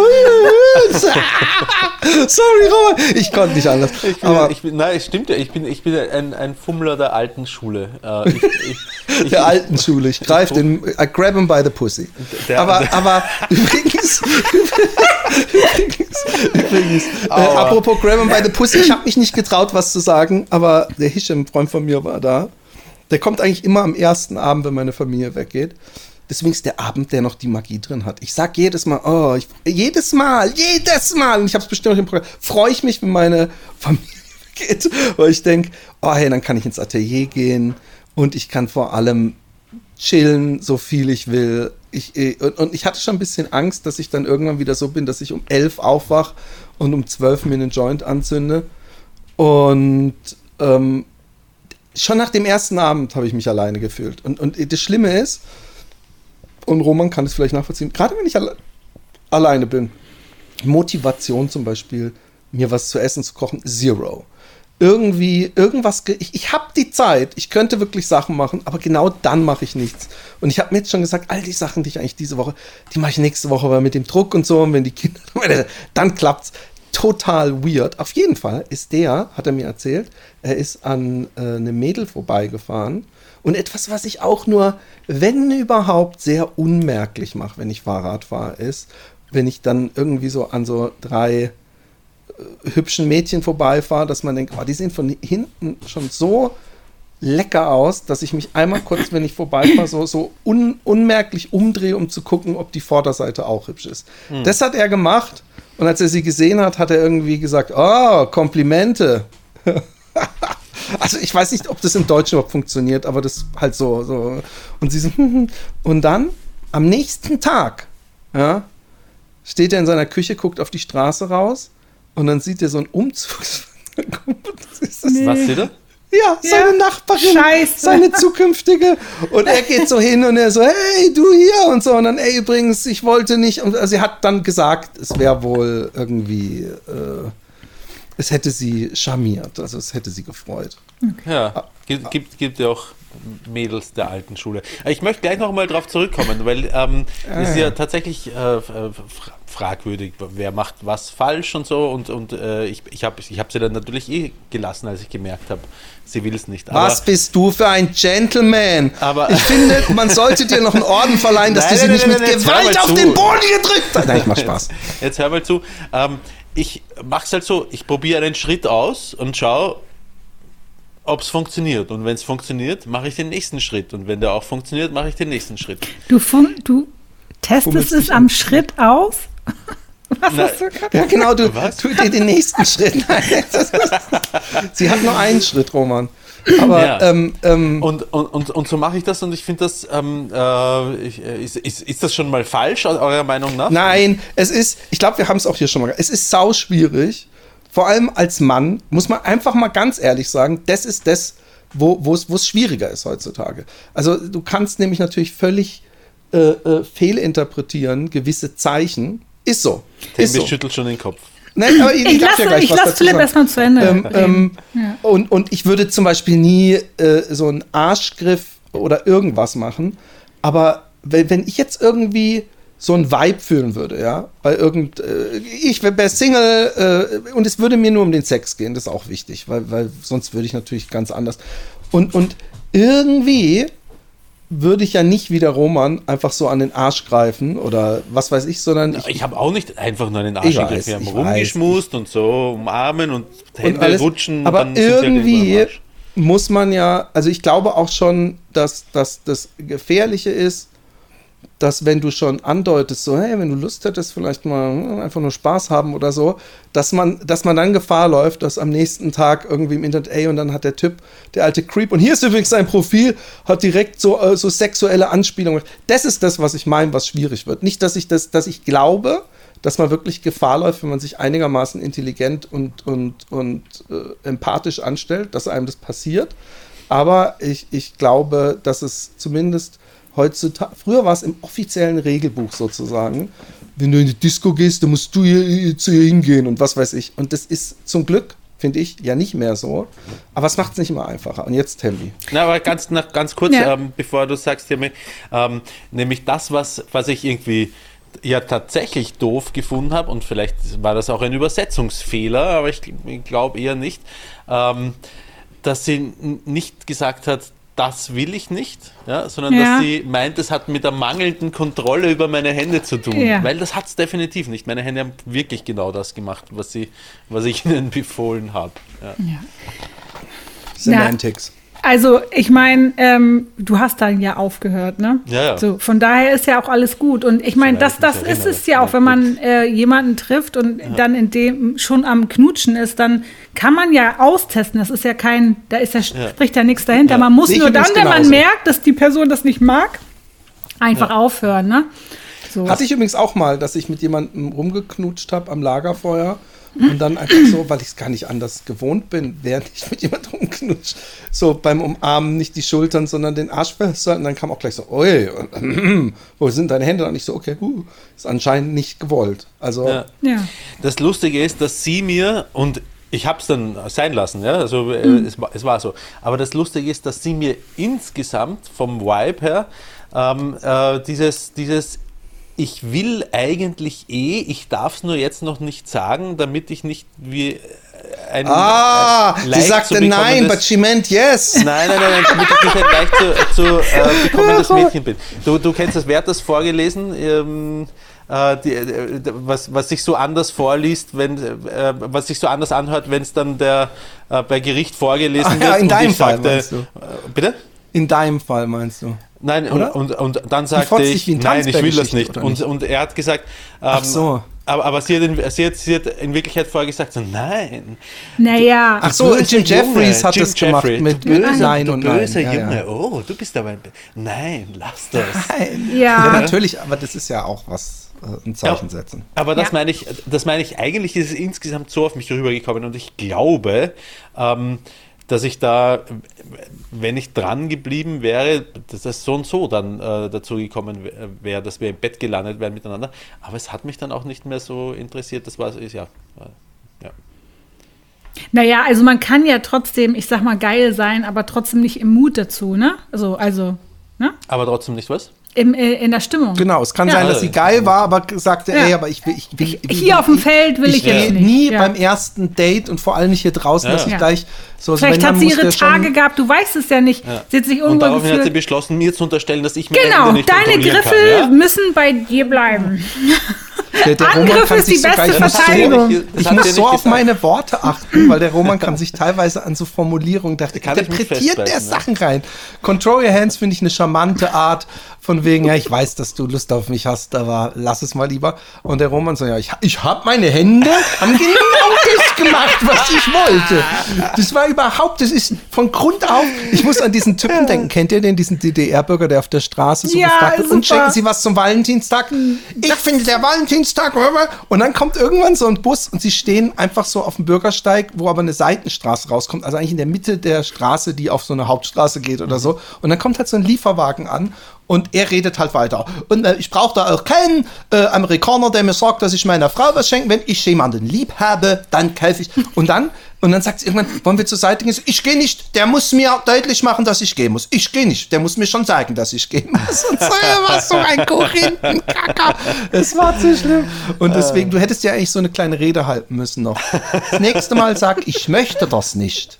Sorry, Robert. Ich konnte nicht anders. Ich bin, Aber ich bin, nein, es stimmt ja, ich bin, ich bin ein, ein Fummler der alten Schule. Äh, ich, ich, ich, der alten Schule. Ich greife den, I grab him by the pussy. Der- aber, der- aber übrigens, übrigens, übrigens äh, apropos grab him by the pussy, ich habe mich nicht getraut, was zu sagen, aber der Hisham, Freund von mir, war da. Der kommt eigentlich immer am ersten Abend, wenn meine Familie weggeht. Deswegen ist der Abend, der noch die Magie drin hat. Ich sag jedes Mal, oh, ich, jedes Mal, jedes Mal, und ich habe es bestimmt auch im Programm, freue ich mich, wenn meine Familie weggeht, weil ich denke, oh hey, dann kann ich ins Atelier gehen und ich kann vor allem chillen, so viel ich will. Ich, äh, und, und ich hatte schon ein bisschen Angst, dass ich dann irgendwann wieder so bin, dass ich um elf aufwach und um zwölf mir einen Joint anzünde. Und ähm, schon nach dem ersten Abend habe ich mich alleine gefühlt. Und, und das Schlimme ist, und Roman kann es vielleicht nachvollziehen, gerade wenn ich alle, alleine bin, Motivation zum Beispiel, mir was zu essen zu kochen, zero. Irgendwie, irgendwas, ich, ich habe die Zeit, ich könnte wirklich Sachen machen, aber genau dann mache ich nichts. Und ich habe mir jetzt schon gesagt, all die Sachen, die ich eigentlich diese Woche, die mache ich nächste Woche, weil mit dem Druck und so, und wenn die Kinder, dann klappt's total weird. Auf jeden Fall ist der, hat er mir erzählt, er ist an äh, einem Mädel vorbeigefahren. Und etwas, was ich auch nur, wenn überhaupt, sehr unmerklich mache, wenn ich Fahrrad fahre, ist, wenn ich dann irgendwie so an so drei äh, hübschen Mädchen vorbeifahre, dass man denkt, oh, die sehen von hinten schon so lecker aus, dass ich mich einmal kurz, wenn ich vorbeifahre, so, so un, unmerklich umdrehe, um zu gucken, ob die Vorderseite auch hübsch ist. Hm. Das hat er gemacht und als er sie gesehen hat, hat er irgendwie gesagt, oh, Komplimente. also ich weiß nicht, ob das im Deutschen überhaupt funktioniert, aber das halt so. so. Und sie so, und dann am nächsten Tag, ja, steht er in seiner Küche, guckt auf die Straße raus und dann sieht er so einen Umzug. Was sieht er? Ja, seine ja, Nachbarin, Scheiße. seine zukünftige. Und er geht so hin und er so, hey, du hier und so. Und dann, ey, übrigens, ich wollte nicht. Und also sie hat dann gesagt, es wäre wohl irgendwie, äh, es hätte sie charmiert, also es hätte sie gefreut. Okay. Ja, gibt, gibt, gibt ja auch Mädels der alten Schule. Ich möchte gleich noch mal darauf zurückkommen, weil ähm, es ist ja tatsächlich äh, fragwürdig, wer macht was falsch und so. Und, und äh, ich, ich habe ich hab sie dann natürlich eh gelassen, als ich gemerkt habe, sie will es nicht. Aber, was bist du für ein Gentleman? Aber ich finde, man sollte dir noch einen Orden verleihen, dass nein, du sie nein, nicht nein, mit Gewalt auf den Boden gedrückt hast. Nein, ich mach Spaß. Jetzt, jetzt hör mal zu. Ähm, ich mache es halt so, ich probiere einen Schritt aus und schaue, ob es funktioniert. Und wenn es funktioniert, mache ich den nächsten Schritt. Und wenn der auch funktioniert, mache ich den nächsten Schritt. Du, du testest es am Schritt aus? Was Na, hast du gerade Ja, genau, du tust dir den nächsten Schritt. Sie hat nur einen Schritt, Roman. Aber, ja. ähm, ähm, und, und, und, und, so mache ich das und ich finde das, ähm, äh, äh, ist, ist, ist, das schon mal falsch, eurer Meinung nach? Nein, es ist, ich glaube, wir haben es auch hier schon mal, es ist sau schwierig, vor allem als Mann, muss man einfach mal ganz ehrlich sagen, das ist das, wo es schwieriger ist heutzutage. Also du kannst nämlich natürlich völlig äh, äh, fehlinterpretieren, gewisse Zeichen. Ist so. Ist so. schüttelt schon den Kopf. Nein, aber ich, ich lasse ja ich lass Philipp erstmal zu Ende. Ähm, ähm, ja. und, und ich würde zum Beispiel nie äh, so einen Arschgriff oder irgendwas machen. Aber wenn, wenn ich jetzt irgendwie so ein Vibe fühlen würde, ja, bei irgend, äh, ich wäre Single äh, und es würde mir nur um den Sex gehen, das ist auch wichtig, weil, weil sonst würde ich natürlich ganz anders. Und, und irgendwie würde ich ja nicht wie der Roman einfach so an den Arsch greifen oder was weiß ich, sondern. Ich, ich habe auch nicht einfach nur an den Arsch gegriffen. Wir haben rumgeschmust und so umarmen und Hände und alles, rutschen. Aber halt irgendwie muss man ja, also ich glaube auch schon, dass, dass das Gefährliche ist, dass wenn du schon andeutest, so, hey, wenn du Lust hättest, vielleicht mal hm, einfach nur Spaß haben oder so, dass man, dass man dann Gefahr läuft, dass am nächsten Tag irgendwie im Internet, ey, und dann hat der Typ, der alte Creep, und hier ist übrigens sein Profil, hat direkt so, äh, so sexuelle Anspielungen. Das ist das, was ich meine, was schwierig wird. Nicht, dass ich das, dass ich glaube, dass man wirklich Gefahr läuft, wenn man sich einigermaßen intelligent und, und, und äh, empathisch anstellt, dass einem das passiert. Aber ich, ich glaube, dass es zumindest heutzutage, früher war es im offiziellen Regelbuch sozusagen, wenn du in die Disco gehst, dann musst du hier, zu ihr hingehen und was weiß ich. Und das ist zum Glück, finde ich, ja nicht mehr so. Aber es macht es nicht immer einfacher. Und jetzt Tembi. Na, aber ganz, nach, ganz kurz, ja. ähm, bevor du sagst, Tembi, ähm, nämlich das, was, was ich irgendwie ja tatsächlich doof gefunden habe, und vielleicht war das auch ein Übersetzungsfehler, aber ich, ich glaube eher nicht, ähm, dass sie nicht gesagt hat, das will ich nicht, ja, sondern ja. dass sie meint, es hat mit der mangelnden Kontrolle über meine Hände zu tun. Ja. Weil das hat es definitiv nicht. Meine Hände haben wirklich genau das gemacht, was, sie, was ich ihnen befohlen habe. Ja. Semantics. Also, ich meine, ähm, du hast dann ja aufgehört, ne? Ja, ja. So, von daher ist ja auch alles gut. Und ich meine, das, das ist es ja auch, wenn man äh, jemanden trifft und dann in dem schon am Knutschen ist, dann kann man ja austesten. Das ist ja kein, da ist ja, spricht ja nichts dahinter. Man muss ich nur dann, wenn man merkt, dass die Person das nicht mag, einfach aufhören, ne? So. Hatte ich übrigens auch mal, dass ich mit jemandem rumgeknutscht habe am Lagerfeuer und dann einfach so, weil ich es gar nicht anders gewohnt bin, während ich mit jemandem rumknutscht, so beim Umarmen nicht die Schultern, sondern den Arsch festhalten. Und dann kam auch gleich so, oi, und, wo sind deine Hände? Und ich so, okay, huh, ist anscheinend nicht gewollt. Also, Ja. ja. Das Lustige ist, dass sie mir und ich habe es dann sein lassen, ja, also äh, Mhm. es, war- es war so. Aber das Lustige ist, dass sie mir insgesamt vom Vibe her ähm, äh, dieses, dieses ich will eigentlich eh, ich darf es nur jetzt noch nicht sagen, damit ich nicht wie äh, ein ah, ein sie sagte nein, but she meant yes. Nein, nein, nein, nein, damit ich nicht ein leicht zu, zu äh, bekommendes Mädchen bin. Du, du kennst das, wer hat das vorgelesen? Ähm, äh, die, äh, was, was sich so anders vorliest, wenn, äh, was sich so anders anhört, wenn es dann der äh, bei Gericht vorgelesen Ach wird. ja, in deinem Fall sagte, meinst du? Äh, bitte? In deinem Fall meinst du? Nein, und, Oder? und, und dann sagte ich, nein, ich will das nicht. Und, nicht? und er hat gesagt, ähm, Ach so. aber, aber sie, hat in, sie, hat, sie hat in Wirklichkeit vorher gesagt, so, nein. Naja, Ach so, Böser Jim Jeffries Junge, hat Jim das gemacht Jeffrey. mit Du böser, Nein du und Nein. böser Ja, ja. Junge, oh, du bist aber ein... Be- Nein, lass das. Ja, ja. natürlich, aber das ist ja auch was, äh, ein Zeichen setzen. Aber das Ja. meine ich, das meine ich, eigentlich ist es insgesamt so auf mich rübergekommen und ich glaube, ähm, dass ich da, wenn ich dran geblieben wäre, dass das so und so dann äh, dazu gekommen wär- wäre, dass wir im Bett gelandet wären miteinander. Aber es hat mich dann auch nicht mehr so interessiert. Das war ja. ja. Naja, also man kann ja trotzdem, ich sag mal, geil sein, aber trotzdem nicht im Mut dazu, ne? Also, also, ne? Aber trotzdem nicht was? Im, äh, in der Stimmung. Genau, es kann Ja. sein, dass sie geil war, aber sagte, Ja. ey, aber ich will, ich will, ich, Hier auf dem Feld will ich, ich gehe jetzt nicht. nie ja. beim ersten Date und vor allem nicht hier draußen, Ja. dass ich Ja. gleich so also Vielleicht hat sie ihre Tage gehabt, du weißt es ja nicht. Sie hat sich Und daraufhin hat sie beschlossen, mir zu unterstellen, dass ich meine Genau, deine Griffel kann, ja? müssen bei dir bleiben. Der, der Angriff Roman kann ist die sich sogar- beste ich muss so- Verteidigung. Das Ich hat muss so auf meine Worte achten, weil der Roman kann sich teilweise an so Formulierungen, ich mich interpretiert der ja. Sachen rein. Control your hands finde ich eine charmante Art, von wegen, ja, ich weiß, dass du Lust auf mich hast, aber lass es mal lieber. Und der Roman so, ja, ich, ich habe meine Hände haben genau gemacht, was ich wollte. Das war überhaupt, das ist von Grund auf, ich muss an diesen Typen denken, kennt ihr den, diesen DDR-Bürger, der auf der Straße so Ja, gefragt wird, und schenken Sie was zum Valentinstag? Ich finde der Valentinstag, und dann kommt irgendwann so ein Bus und sie stehen einfach so auf dem Bürgersteig, wo aber eine Seitenstraße rauskommt, also eigentlich in der Mitte der Straße, die auf so eine Hauptstraße geht oder so. Und dann kommt halt so ein Lieferwagen an und er redet halt weiter. Und äh, ich brauche da auch keinen äh, Amerikaner, der mir sagt, dass ich meiner Frau was schenke. Wenn ich jemanden lieb habe, dann kaufe ich. Und dann, und dann sagt sie irgendwann, wollen wir zur Seite gehen? Ich gehe nicht. Der muss mir deutlich machen, dass ich gehen muss. Ich gehe nicht. Der muss mir schon sagen, dass ich gehen muss. Und so er war so ein Korinthenkacker. Es war zu schlimm. Und deswegen, du hättest ja eigentlich so eine kleine Rede halten müssen noch. Das nächste Mal sag, ich möchte das nicht.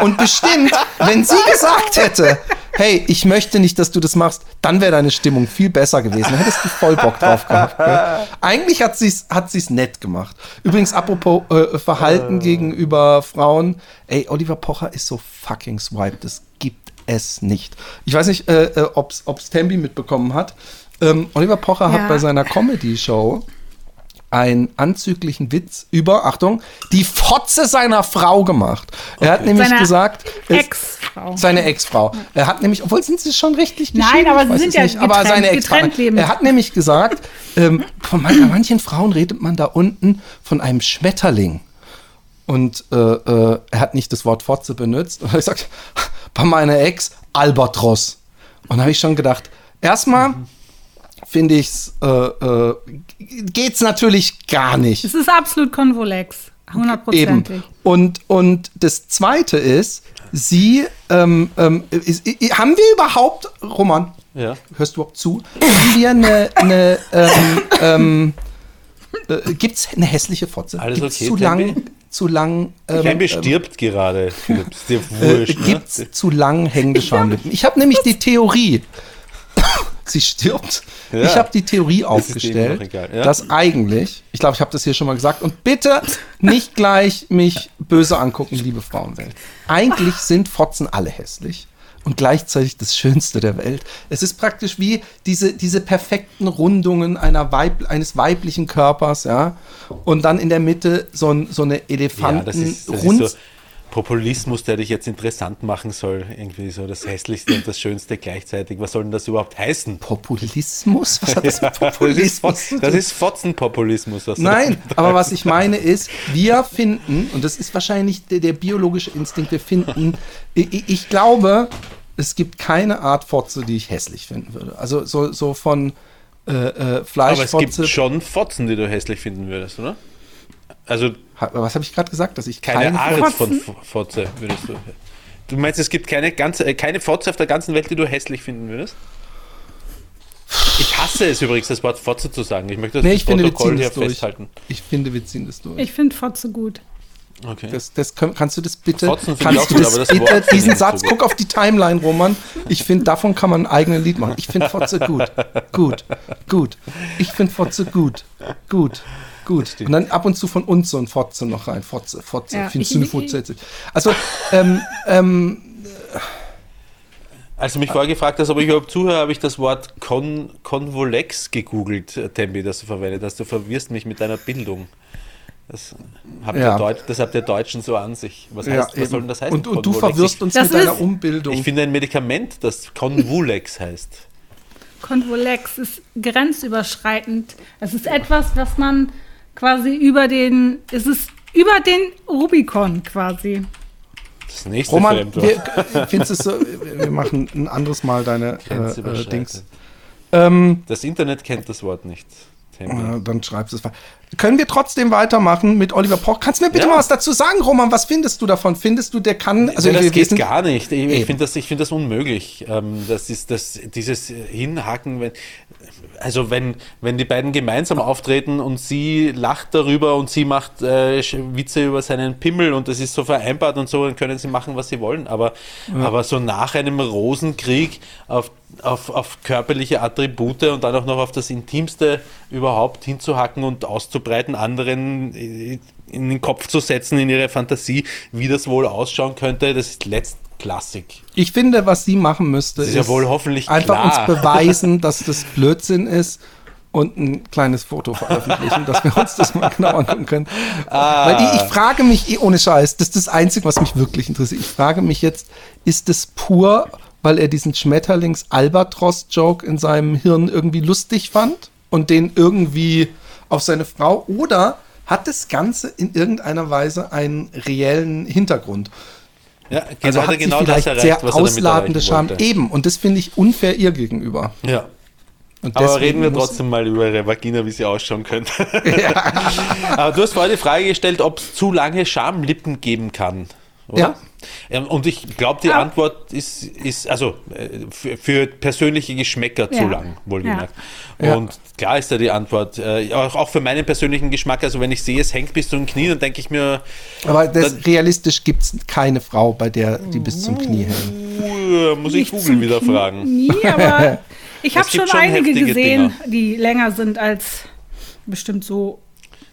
Und bestimmt, wenn sie gesagt hätte, hey, ich möchte nicht, dass du das machst, dann wäre deine Stimmung viel besser gewesen. Dann hättest du voll Bock drauf gehabt. Gell? Eigentlich hat sie es hat sie's nett gemacht. Übrigens, apropos äh, Verhalten gegenüber Frauen. Ey, Oliver Pocher ist so fucking swipe. Das gibt es nicht. Ich weiß nicht, äh, äh, ob es Tembi mitbekommen hat. Ähm, Oliver Pocher Ja. hat bei seiner Comedy-Show einen anzüglichen Witz über, Achtung, die Fotze seiner Frau gemacht. Er hat nämlich Seiner gesagt, es- Ex-Frau. seine Ex-Frau. Er hat nämlich, obwohl sind sie schon richtig Nein, geschieden? aber Ich sie sind ja nicht, aber getrennt- seine Ex-Frau. getrennt leben. Er hat nämlich gesagt, ähm, von man- manchen Frauen redet man da unten von einem Schmetterling. Und äh, äh, er hat nicht das Wort Fotze benutzt. Und er hat gesagt, bei meiner Ex Albatros. Und da habe ich schon gedacht, erstmal finde ich es, äh, äh, geht's natürlich gar nicht. Es ist absolut konvolex. Eben. Hundertprozentig. Und, und das Zweite ist, sie, ähm, ähm, ist, i- haben wir überhaupt, Roman, Ja. hörst du überhaupt zu, haben wir eine, eine ähm, ähm, äh, gibt es eine hässliche Fotze? Alles Gibt's okay, zu lang? Zu lang, ähm, Tembi stirbt gerade, Philipp. Ist dir äh, wurscht, gibt's ne? zu lang hängende Schamlippen? Ich habe nämlich die Theorie, sie stirbt. Ja. Ich habe die Theorie aufgestellt, ja. dass eigentlich, ich glaube, ich habe das hier schon mal gesagt, und bitte nicht gleich mich böse angucken, liebe Frauenwelt. Eigentlich sind Fotzen alle hässlich. Und gleichzeitig das Schönste der Welt. Es ist praktisch wie diese, diese perfekten Rundungen einer Weib, eines weiblichen Körpers, ja. Und dann in der Mitte so, ein, so eine Ja, Elefanten das ist, das Rund- ist so Populismus, der dich jetzt interessant machen soll. Irgendwie so das Hässlichste und das Schönste gleichzeitig. Was soll denn das überhaupt heißen? Populismus? Was hat das mit Populismus das ist Fotzenpopulismus. Nein, aber was ich meine ist, wir finden, und das ist wahrscheinlich der, der biologische Instinkt, wir finden, ich, ich glaube, es gibt keine Art Fotze, die ich hässlich finden würde. Also so, so von äh, äh, Aber es gibt schon Fotzen, die du hässlich finden würdest, oder? Also Was habe ich gerade gesagt, dass ich keine, keine, Art Fotze- von Fotze würdest du. Du meinst, es gibt keine, ganze, äh, keine Fotze auf der ganzen Welt, die du hässlich finden würdest? Ich hasse es übrigens, das Wort Fotze zu sagen. Ich möchte das Nee, ich finde, Protokoll ziehen hier das durch. festhalten. Ich finde, wir ziehen das durch. Ich finde Fotze gut. Okay. Das, das kannst du das bitte, Fotzen finde ich kannst auch du gut, das aber das bitte, finde diesen Satz, gut. guck auf die Timeline, Roman. Ich finde, davon kann man ein eigenes Lied machen. Ich finde Fotze gut, gut, gut. Ich finde Fotze gut, gut, gut. Und dann ab und zu von uns so ein Fotze noch rein. Fotze, Fotze. Ja, Findest ich- du eine Fotze? jetzt? Also, ähm, ähm, Als du mich vorher gefragt hast, ob ich überhaupt zuhöre, habe ich das Wort Con Convolex gegoogelt, äh, Tembi, das du verwendet hast. Du verwirrst mich mit deiner Bildung. Das habt, Ja. ihr, Deut das habt ihr Deutschen so an sich. Was, heißt, ja, was eben. soll denn das heißen? Und, und du verwirrst uns Das mit deiner Umbildung. Ich, finde ein Medikament, das Convulex heißt. Convolex ist grenzüberschreitend. Es ist etwas, was man quasi über den, es ist über den Rubikon quasi. Das nächste Roman, Fremdwort. wir, findest du es so, wir machen ein anderes Mal deine äh, äh. Dings. Ähm, Das Internet kennt das Wort nicht. Äh, Dann schreibst du es. Können wir trotzdem weitermachen mit Oliver Poch? Kannst du mir bitte Ja. mal was dazu sagen, Roman? Was findest du davon? Findest du, der kann. Also das geht wissen- gar nicht. Ich, ich finde das, ich find das unmöglich. Ähm, das ist das, dieses Hinhaken, wenn, also wenn, wenn die beiden gemeinsam auftreten und sie lacht darüber und sie macht äh, Witze über seinen Pimmel und das ist so vereinbart und so, dann können sie machen, was sie wollen. Aber, aber so nach einem Rosenkrieg auf, auf, auf körperliche Attribute und dann auch noch auf das Intimste überhaupt hinzuhacken und auszubreiten, anderen in den Kopf zu setzen, in ihre Fantasie, wie das wohl ausschauen könnte, das ist letztklassik. Ich finde, was sie machen müsste, Das ist ja wohl hoffentlich einfach klar. uns beweisen, dass das Blödsinn ist und ein kleines Foto veröffentlichen, dass wir uns das mal genau angucken können. Ah. Weil ich, ich frage mich, eh, ohne Scheiß, das ist das Einzige, was mich wirklich interessiert. Ich frage mich jetzt, ist das pur, weil er diesen Schmetterlings-Albatros-Joke in seinem Hirn irgendwie lustig fand und den irgendwie auf seine Frau oder hat das Ganze in irgendeiner Weise einen reellen Hintergrund? Ja, Also hat sie genau das vielleicht erreicht, sehr ausladende wollte. Eben, und das finde ich unfair ihr gegenüber. Ja. Und Aber reden wir trotzdem mal über ihre Vagina, wie sie ausschauen könnte. Aber du hast vorhin die Frage gestellt, ob es zu lange Schamlippen geben kann. Oder? Ja. Ähm, Und ich glaube, die Antwort ist, ist also äh, für, für persönliche Geschmäcker zu Ja. lang, wohlgemerkt. Ja. Und klar ist da die Antwort, äh, auch, auch für meinen persönlichen Geschmack, also wenn ich sehe, es hängt bis zu den Knien, dann denke ich mir, Aber das, Dann- realistisch gibt es keine Frau, bei der die bis zum Knie hängt. uh, muss ich Nicht Google zum wieder Knie- fragen. Nie, aber ich habe schon schon einige gesehen, Dinger. die länger sind als bestimmt so.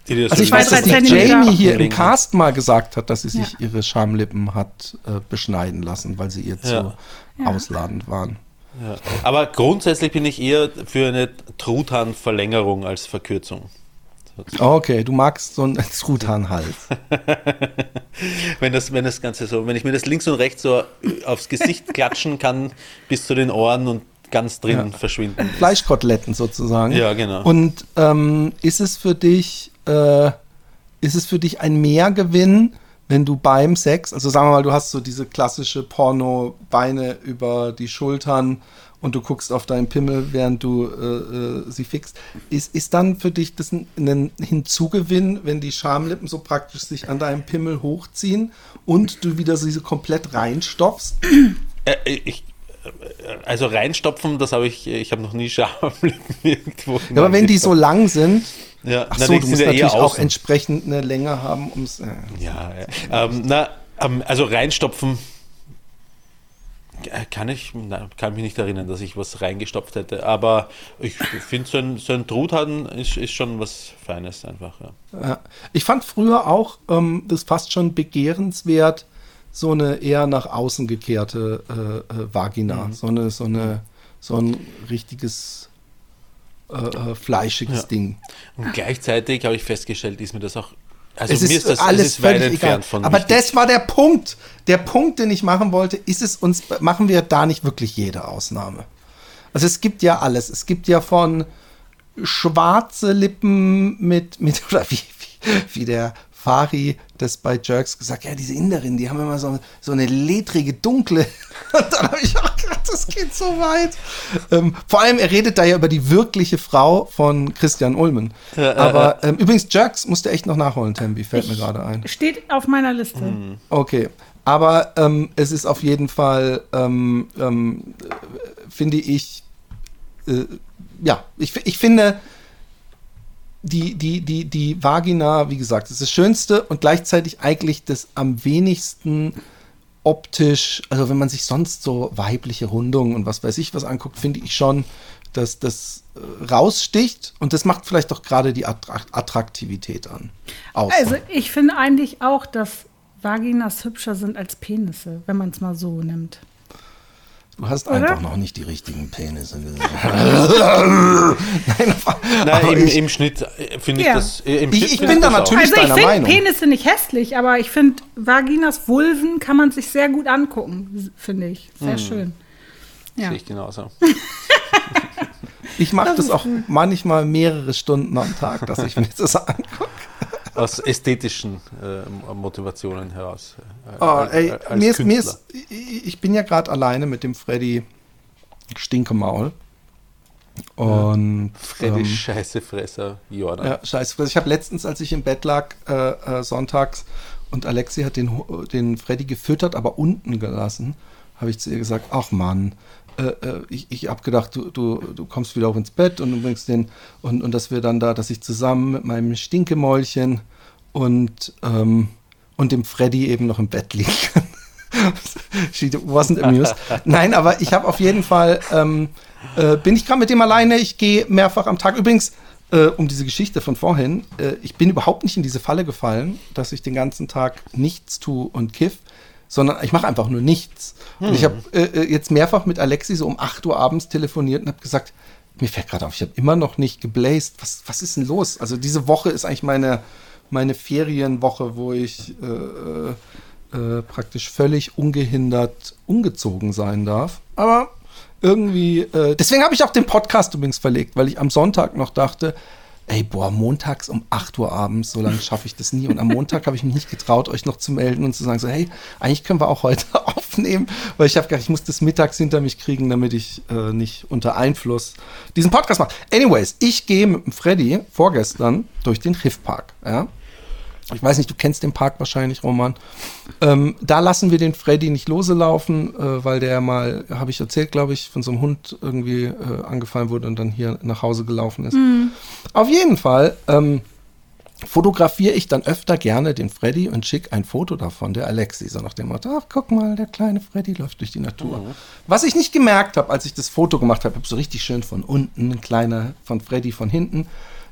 Also so ich weiß, dass die. Jamie hier im. Cast mal gesagt hat, dass sie sich Ja. ihre Schamlippen hat äh, beschneiden lassen, weil sie ihr zu Ja. ausladend waren. Ja. Aber grundsätzlich bin ich eher für eine Truthahnverlängerung als Verkürzung. Okay, du magst so einen Truthahnhals. Wenn das, wenn das Ganze so, wenn ich mir das links und rechts so aufs Gesicht klatschen kann, bis zu den Ohren und ganz drin verschwinden. Fleischkoteletten sozusagen. Ja, genau. Und ähm, ist es für dich, äh, ist es für dich ein Mehrgewinn, wenn du beim Sex, also sagen wir mal, du hast so diese klassische Porno-Beine über die Schultern und du guckst auf deinen Pimmel, während du äh, äh, sie fixst. Ist, ist dann für dich das ein, ein Hinzugewinn, wenn die Schamlippen so praktisch sich an deinem Pimmel hochziehen und du wieder diese komplett reinstopfst? Äh, ich, äh, also reinstopfen, das habe ich, ich habe noch nie Schamlippen irgendwo. Ja, aber wenn die so lang sind, ja, ach na, so, du musst ja natürlich auch entsprechend eine Länge haben, ums. Äh. Ja, ja. Ähm, na, ähm, also reinstopfen. Äh, kann ich, na, kann mich nicht erinnern, dass ich was reingestopft hätte, aber ich finde, so ein, so ein Truthahn ist, ist schon was Feines einfach. Ja. Ich fand früher auch ähm, das fast schon begehrenswert, so eine eher nach außen gekehrte äh, äh, Vagina, mhm. so eine, so eine, so ein richtiges äh, äh fleischiges ja. Ding. Und gleichzeitig habe ich festgestellt, ist mir das auch also es ist das, alles ist völlig egal. Aber wichtig. das war der Punkt. Der Punkt, den ich machen wollte, ist es uns, machen wir da nicht wirklich jede Ausnahme. Also es gibt ja alles. Es gibt ja von schwarze Lippen mit, mit oder wie, wie, wie der Fari das bei Jerks gesagt, ja, diese Inderinnen, die haben immer so, so eine ledrige, dunkle. Und dann habe ich auch gedacht, das geht so weit. Ähm, vor allem, er redet da ja über die wirkliche Frau von Christian Ulmen. Ja, Aber ähm, übrigens, Jerks musste echt noch nachholen, Tembi, fällt ich mir gerade ein. Steht auf meiner Liste. Mhm. Okay. Aber ähm, es ist auf jeden Fall, ähm, ähm, finde ich, äh, ja, ich, ich finde, die, die, die, die Vagina, wie gesagt, ist das Schönste und gleichzeitig eigentlich das am wenigsten optisch, also wenn man sich sonst so weibliche Rundungen und was weiß ich was anguckt, finde ich schon, dass das äh, raussticht und das macht vielleicht doch gerade die Attraktivität an. Aus. Also ich finde eigentlich auch, dass Vaginas hübscher sind als Penisse, wenn man es mal so nimmt. Du hast Oder? einfach noch nicht die richtigen Penisse gesehen. Nein, Nein im, im, Schnitt äh, finde ich ja. das. Äh, ich, ich bin da natürlich also deiner Meinung. Ich finde Penisse nicht hässlich, aber ich finde Vaginas, Vulven kann man sich sehr gut angucken, finde ich. Sehr hm. schön. Ja. Sehe ich genauso. ich mache das, das auch gut. manchmal mehrere Stunden am Tag, dass ich mir das angucke aus ästhetischen äh, Motivationen heraus. Äh, oh, ey, mir ist, mir ist, ich bin ja gerade alleine mit dem Freddy Stinkemaul. Und Freddy ähm, Scheißefresser Jordan. Ja, Scheißefresser. Ich habe letztens, als ich im Bett lag, äh, äh, sonntags und Alexi hat den, den Freddy gefüttert, aber unten gelassen, habe ich zu ihr gesagt, ach Mann, äh, äh, ich, ich habe gedacht, du, du, du kommst wieder auch ins Bett und du bringst den und, und dass wir dann da, dass ich zusammen mit meinem Stinkemäulchen und, ähm, und dem Freddy eben noch im Bett liegen kann. She wasn't amused. Nein, aber ich habe auf jeden Fall, ähm, äh, bin ich gerade mit dem alleine, ich gehe mehrfach am Tag. Übrigens, äh, um diese Geschichte von vorhin, äh, ich bin überhaupt nicht in diese Falle gefallen, dass ich den ganzen Tag nichts tue und kiff, sondern ich mache einfach nur nichts. Hm. Und ich habe hm. äh, äh, jetzt mehrfach mit Alexi so um 8 Uhr abends telefoniert und habe gesagt, mir fällt gerade auf, ich habe immer noch nicht gebläst. Was, was ist denn los? Also diese Woche ist eigentlich meine, meine Ferienwoche, wo ich äh, äh, äh praktisch völlig ungehindert umgezogen sein darf. Aber irgendwie, äh, deswegen habe ich auch den Podcast übrigens verlegt, weil ich am Sonntag noch dachte, ey, boah, montags um 8 Uhr abends, so lange schaffe ich das nie. Und am Montag habe ich mich nicht getraut, euch noch zu melden und zu sagen, so, hey, eigentlich können wir auch heute aufnehmen, weil ich habe gedacht, ich muss das mittags hinter mich kriegen, damit ich äh, nicht unter Einfluss diesen Podcast mache. Anyways, ich gehe mit dem Freddy vorgestern durch den Riffpark, ja. Ich weiß nicht, du kennst den Park wahrscheinlich, Roman. Ähm, da lassen wir den Freddy nicht loslaufen, äh, weil der mal, habe ich erzählt, glaube ich, von so einem Hund irgendwie äh, angefallen wurde und dann hier nach Hause gelaufen ist. Mhm. Auf jeden Fall ähm, fotografiere ich dann öfter gerne den Freddy und schicke ein Foto davon, der Alexi, so nach dem Motto, ach, guck mal, der kleine Freddy läuft durch die Natur. Mhm. Was ich nicht gemerkt habe, als ich das Foto gemacht habe, so richtig schön von unten, ein kleiner von Freddy von hinten,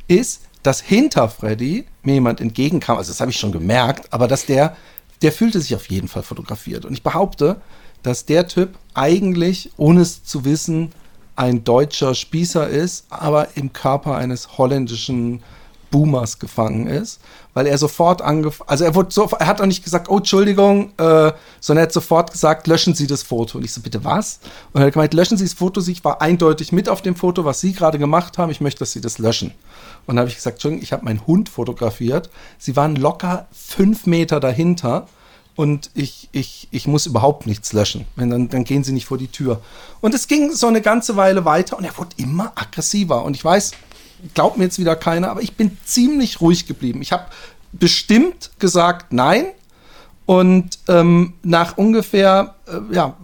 ist, dass hinter Freddy mir jemand entgegenkam, also das habe ich schon gemerkt, aber dass der, der fühlte sich auf jeden Fall fotografiert. Und ich behaupte, dass der Typ eigentlich, ohne es zu wissen, ein deutscher Spießer ist, aber im Körper eines holländischen Boomers gefangen ist, weil er sofort angefangen, also er wurde so, er hat auch nicht gesagt, oh Entschuldigung, äh, sondern er hat sofort gesagt, löschen Sie das Foto. Und ich so, bitte was? Und er hat gemeint, löschen Sie das Foto, ich war eindeutig mit auf dem Foto, was Sie gerade gemacht haben, ich möchte, dass Sie das löschen. Und dann habe ich gesagt, Entschuldigung, ich habe meinen Hund fotografiert. Sie waren locker fünf Meter dahinter und ich, ich, ich muss überhaupt nichts löschen. Wenn dann, dann gehen sie nicht vor die Tür. Und es ging so eine ganze Weile weiter und er wurde immer aggressiver. Und ich weiß, glaubt mir jetzt wieder keiner, aber ich bin ziemlich ruhig geblieben. Ich habe bestimmt gesagt nein. Und ähm, nach ungefähr äh, ja,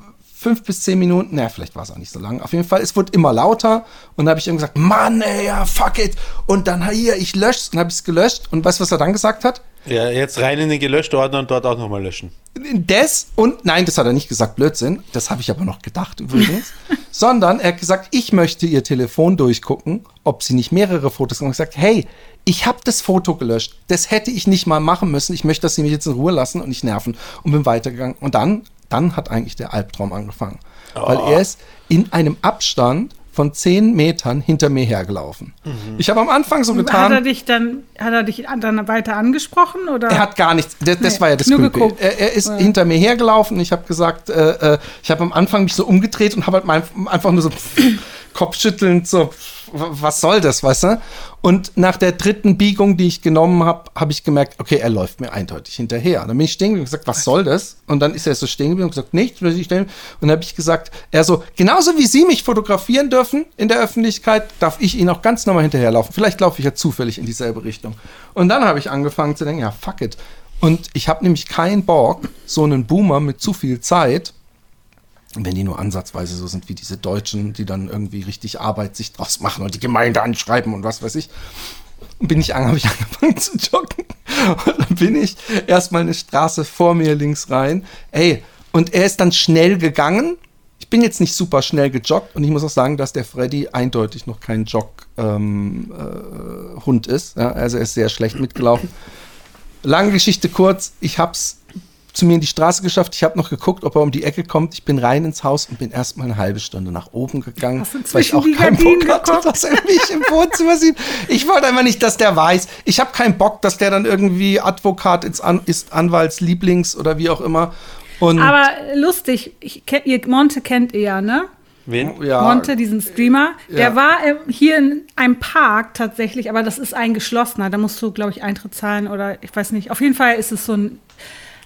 fünf bis zehn Minuten, naja, vielleicht war es auch nicht so lang. Auf jeden Fall, es wurde immer lauter und dann habe ich ihm gesagt, Mann, ey, ja, fuck it. Und dann hier, ich lösche und habe es gelöscht. Und weißt du, was er dann gesagt hat? Ja, jetzt rein in den Gelöscht-Ordner und dort auch nochmal löschen. Das und nein, das hat er nicht gesagt, Blödsinn. Das habe ich aber noch gedacht übrigens. Sondern er hat gesagt, ich möchte ihr Telefon durchgucken, ob sie nicht mehrere Fotos haben. Und gesagt, hey, ich habe das Foto gelöscht. Das hätte ich nicht mal machen müssen. Ich möchte, dass sie mich jetzt in Ruhe lassen und nicht nerven. Und bin weitergegangen. Und dann, dann hat eigentlich der Albtraum angefangen. Weil er ist in einem Abstand von zehn Metern hinter mir hergelaufen. Ich habe am Anfang so getan. Hat er dich dann, hat er dich dann weiter angesprochen oder? Er hat gar nichts. Das, das Nee, war ja das nur geguckt. Er, er ist hinter mir hergelaufen. Ich habe gesagt, äh, äh, ich habe am Anfang mich so umgedreht und habe halt mein, einfach nur so kopfschüttelnd so, was soll das, weißt du? Und nach der dritten Biegung, die ich genommen habe, habe ich gemerkt, okay, er läuft mir eindeutig hinterher. Dann bin ich stehen geblieben und gesagt, was soll das? Und dann ist er so stehen geblieben und gesagt, nichts, will ich stehen. Und dann habe ich gesagt, er so, genauso wie Sie mich fotografieren dürfen in der Öffentlichkeit, darf ich Ihnen auch ganz normal hinterherlaufen. Vielleicht laufe ich ja zufällig in dieselbe Richtung. Und dann habe ich angefangen zu denken, ja, fuck it. Und ich habe nämlich keinen Bock, so einen Boomer mit zu viel Zeit, wenn die nur ansatzweise so sind wie diese Deutschen, die dann irgendwie richtig Arbeit sich draus machen und die Gemeinde anschreiben und was weiß ich, bin ich, an- ich angefangen zu joggen. Und dann bin ich erstmal eine Straße vor mir links rein. Ey, und er ist dann schnell gegangen. Ich bin jetzt nicht super schnell gejoggt und ich muss auch sagen, dass der Freddy eindeutig noch kein Jog-Hund ähm, äh, ist. Ja, also er ist sehr schlecht mitgelaufen. Lange Geschichte kurz, ich hab's zu mir in die Straße geschafft. Ich habe noch geguckt, ob er um die Ecke kommt. Ich bin rein ins Haus und bin erstmal eine halbe Stunde nach oben gegangen, weil ich auch keinen Bock hatte, dass er mich im Wohnzimmer sieht. Ich wollte einfach nicht, dass der weiß. Ich habe keinen Bock, dass der dann irgendwie Advokat ist, An ist Anwalts Lieblings oder wie auch immer. Und Aber lustig, ich, kenn- ihr, Monte kennt ihr ja, ne? Wen? ja, Monte, diesen Streamer, Ja. der war äh, hier in einem Park tatsächlich, aber das ist ein geschlossener. Da musst du, glaube ich, Eintritt zahlen oder ich weiß nicht. Auf jeden Fall ist es so ein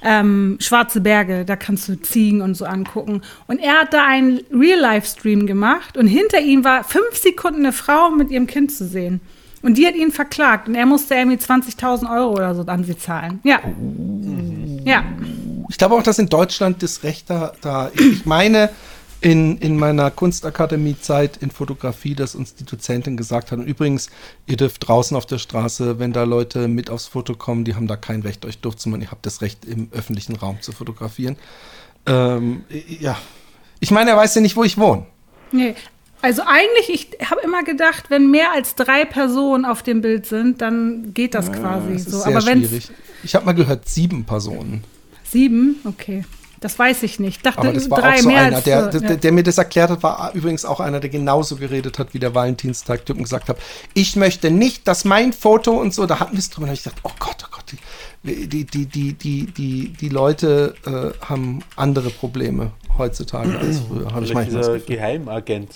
ähm, schwarze Berge, da kannst du Ziegen und so angucken. Und er hat da einen Real-Life-Stream gemacht und hinter ihm war fünf Sekunden eine Frau mit ihrem Kind zu sehen. Und die hat ihn verklagt und er musste irgendwie 20.000 Euro oder so an sie zahlen. Ja. Ja. ich glaube auch, dass in Deutschland das Recht da, da ich meine, in, in meiner Kunstakademie-Zeit in Fotografie, dass uns die Dozentin gesagt hat, und übrigens, ihr dürft draußen auf der Straße, wenn da Leute mit aufs Foto kommen, die haben da kein Recht, euch durchzumachen, ihr habt das Recht, im öffentlichen Raum zu fotografieren. Ähm, ja. Ich meine, er weiß ja nicht, wo ich wohne. Nee. Also eigentlich, ich habe immer gedacht, wenn mehr als drei Personen auf dem Bild sind, dann geht das quasi Das ist so. sehr Aber wenn schwierig. Ich habe mal gehört, sieben Personen. sieben, okay. Das weiß ich nicht. Dachte Aber das war drei auch so mehr einer, der, so, der, ja. der mir das erklärt hat, war übrigens auch einer, der genauso geredet hat wie der Valentinstag-Typ und gesagt hat, ich möchte nicht, dass mein Foto und so, da hatten wir es drüber, und hab ich gedacht, oh Gott, oh Gott, die, die, die, die, die, die, die Leute äh, haben andere Probleme heutzutage als früher, habe ich dieser. Geheimagent.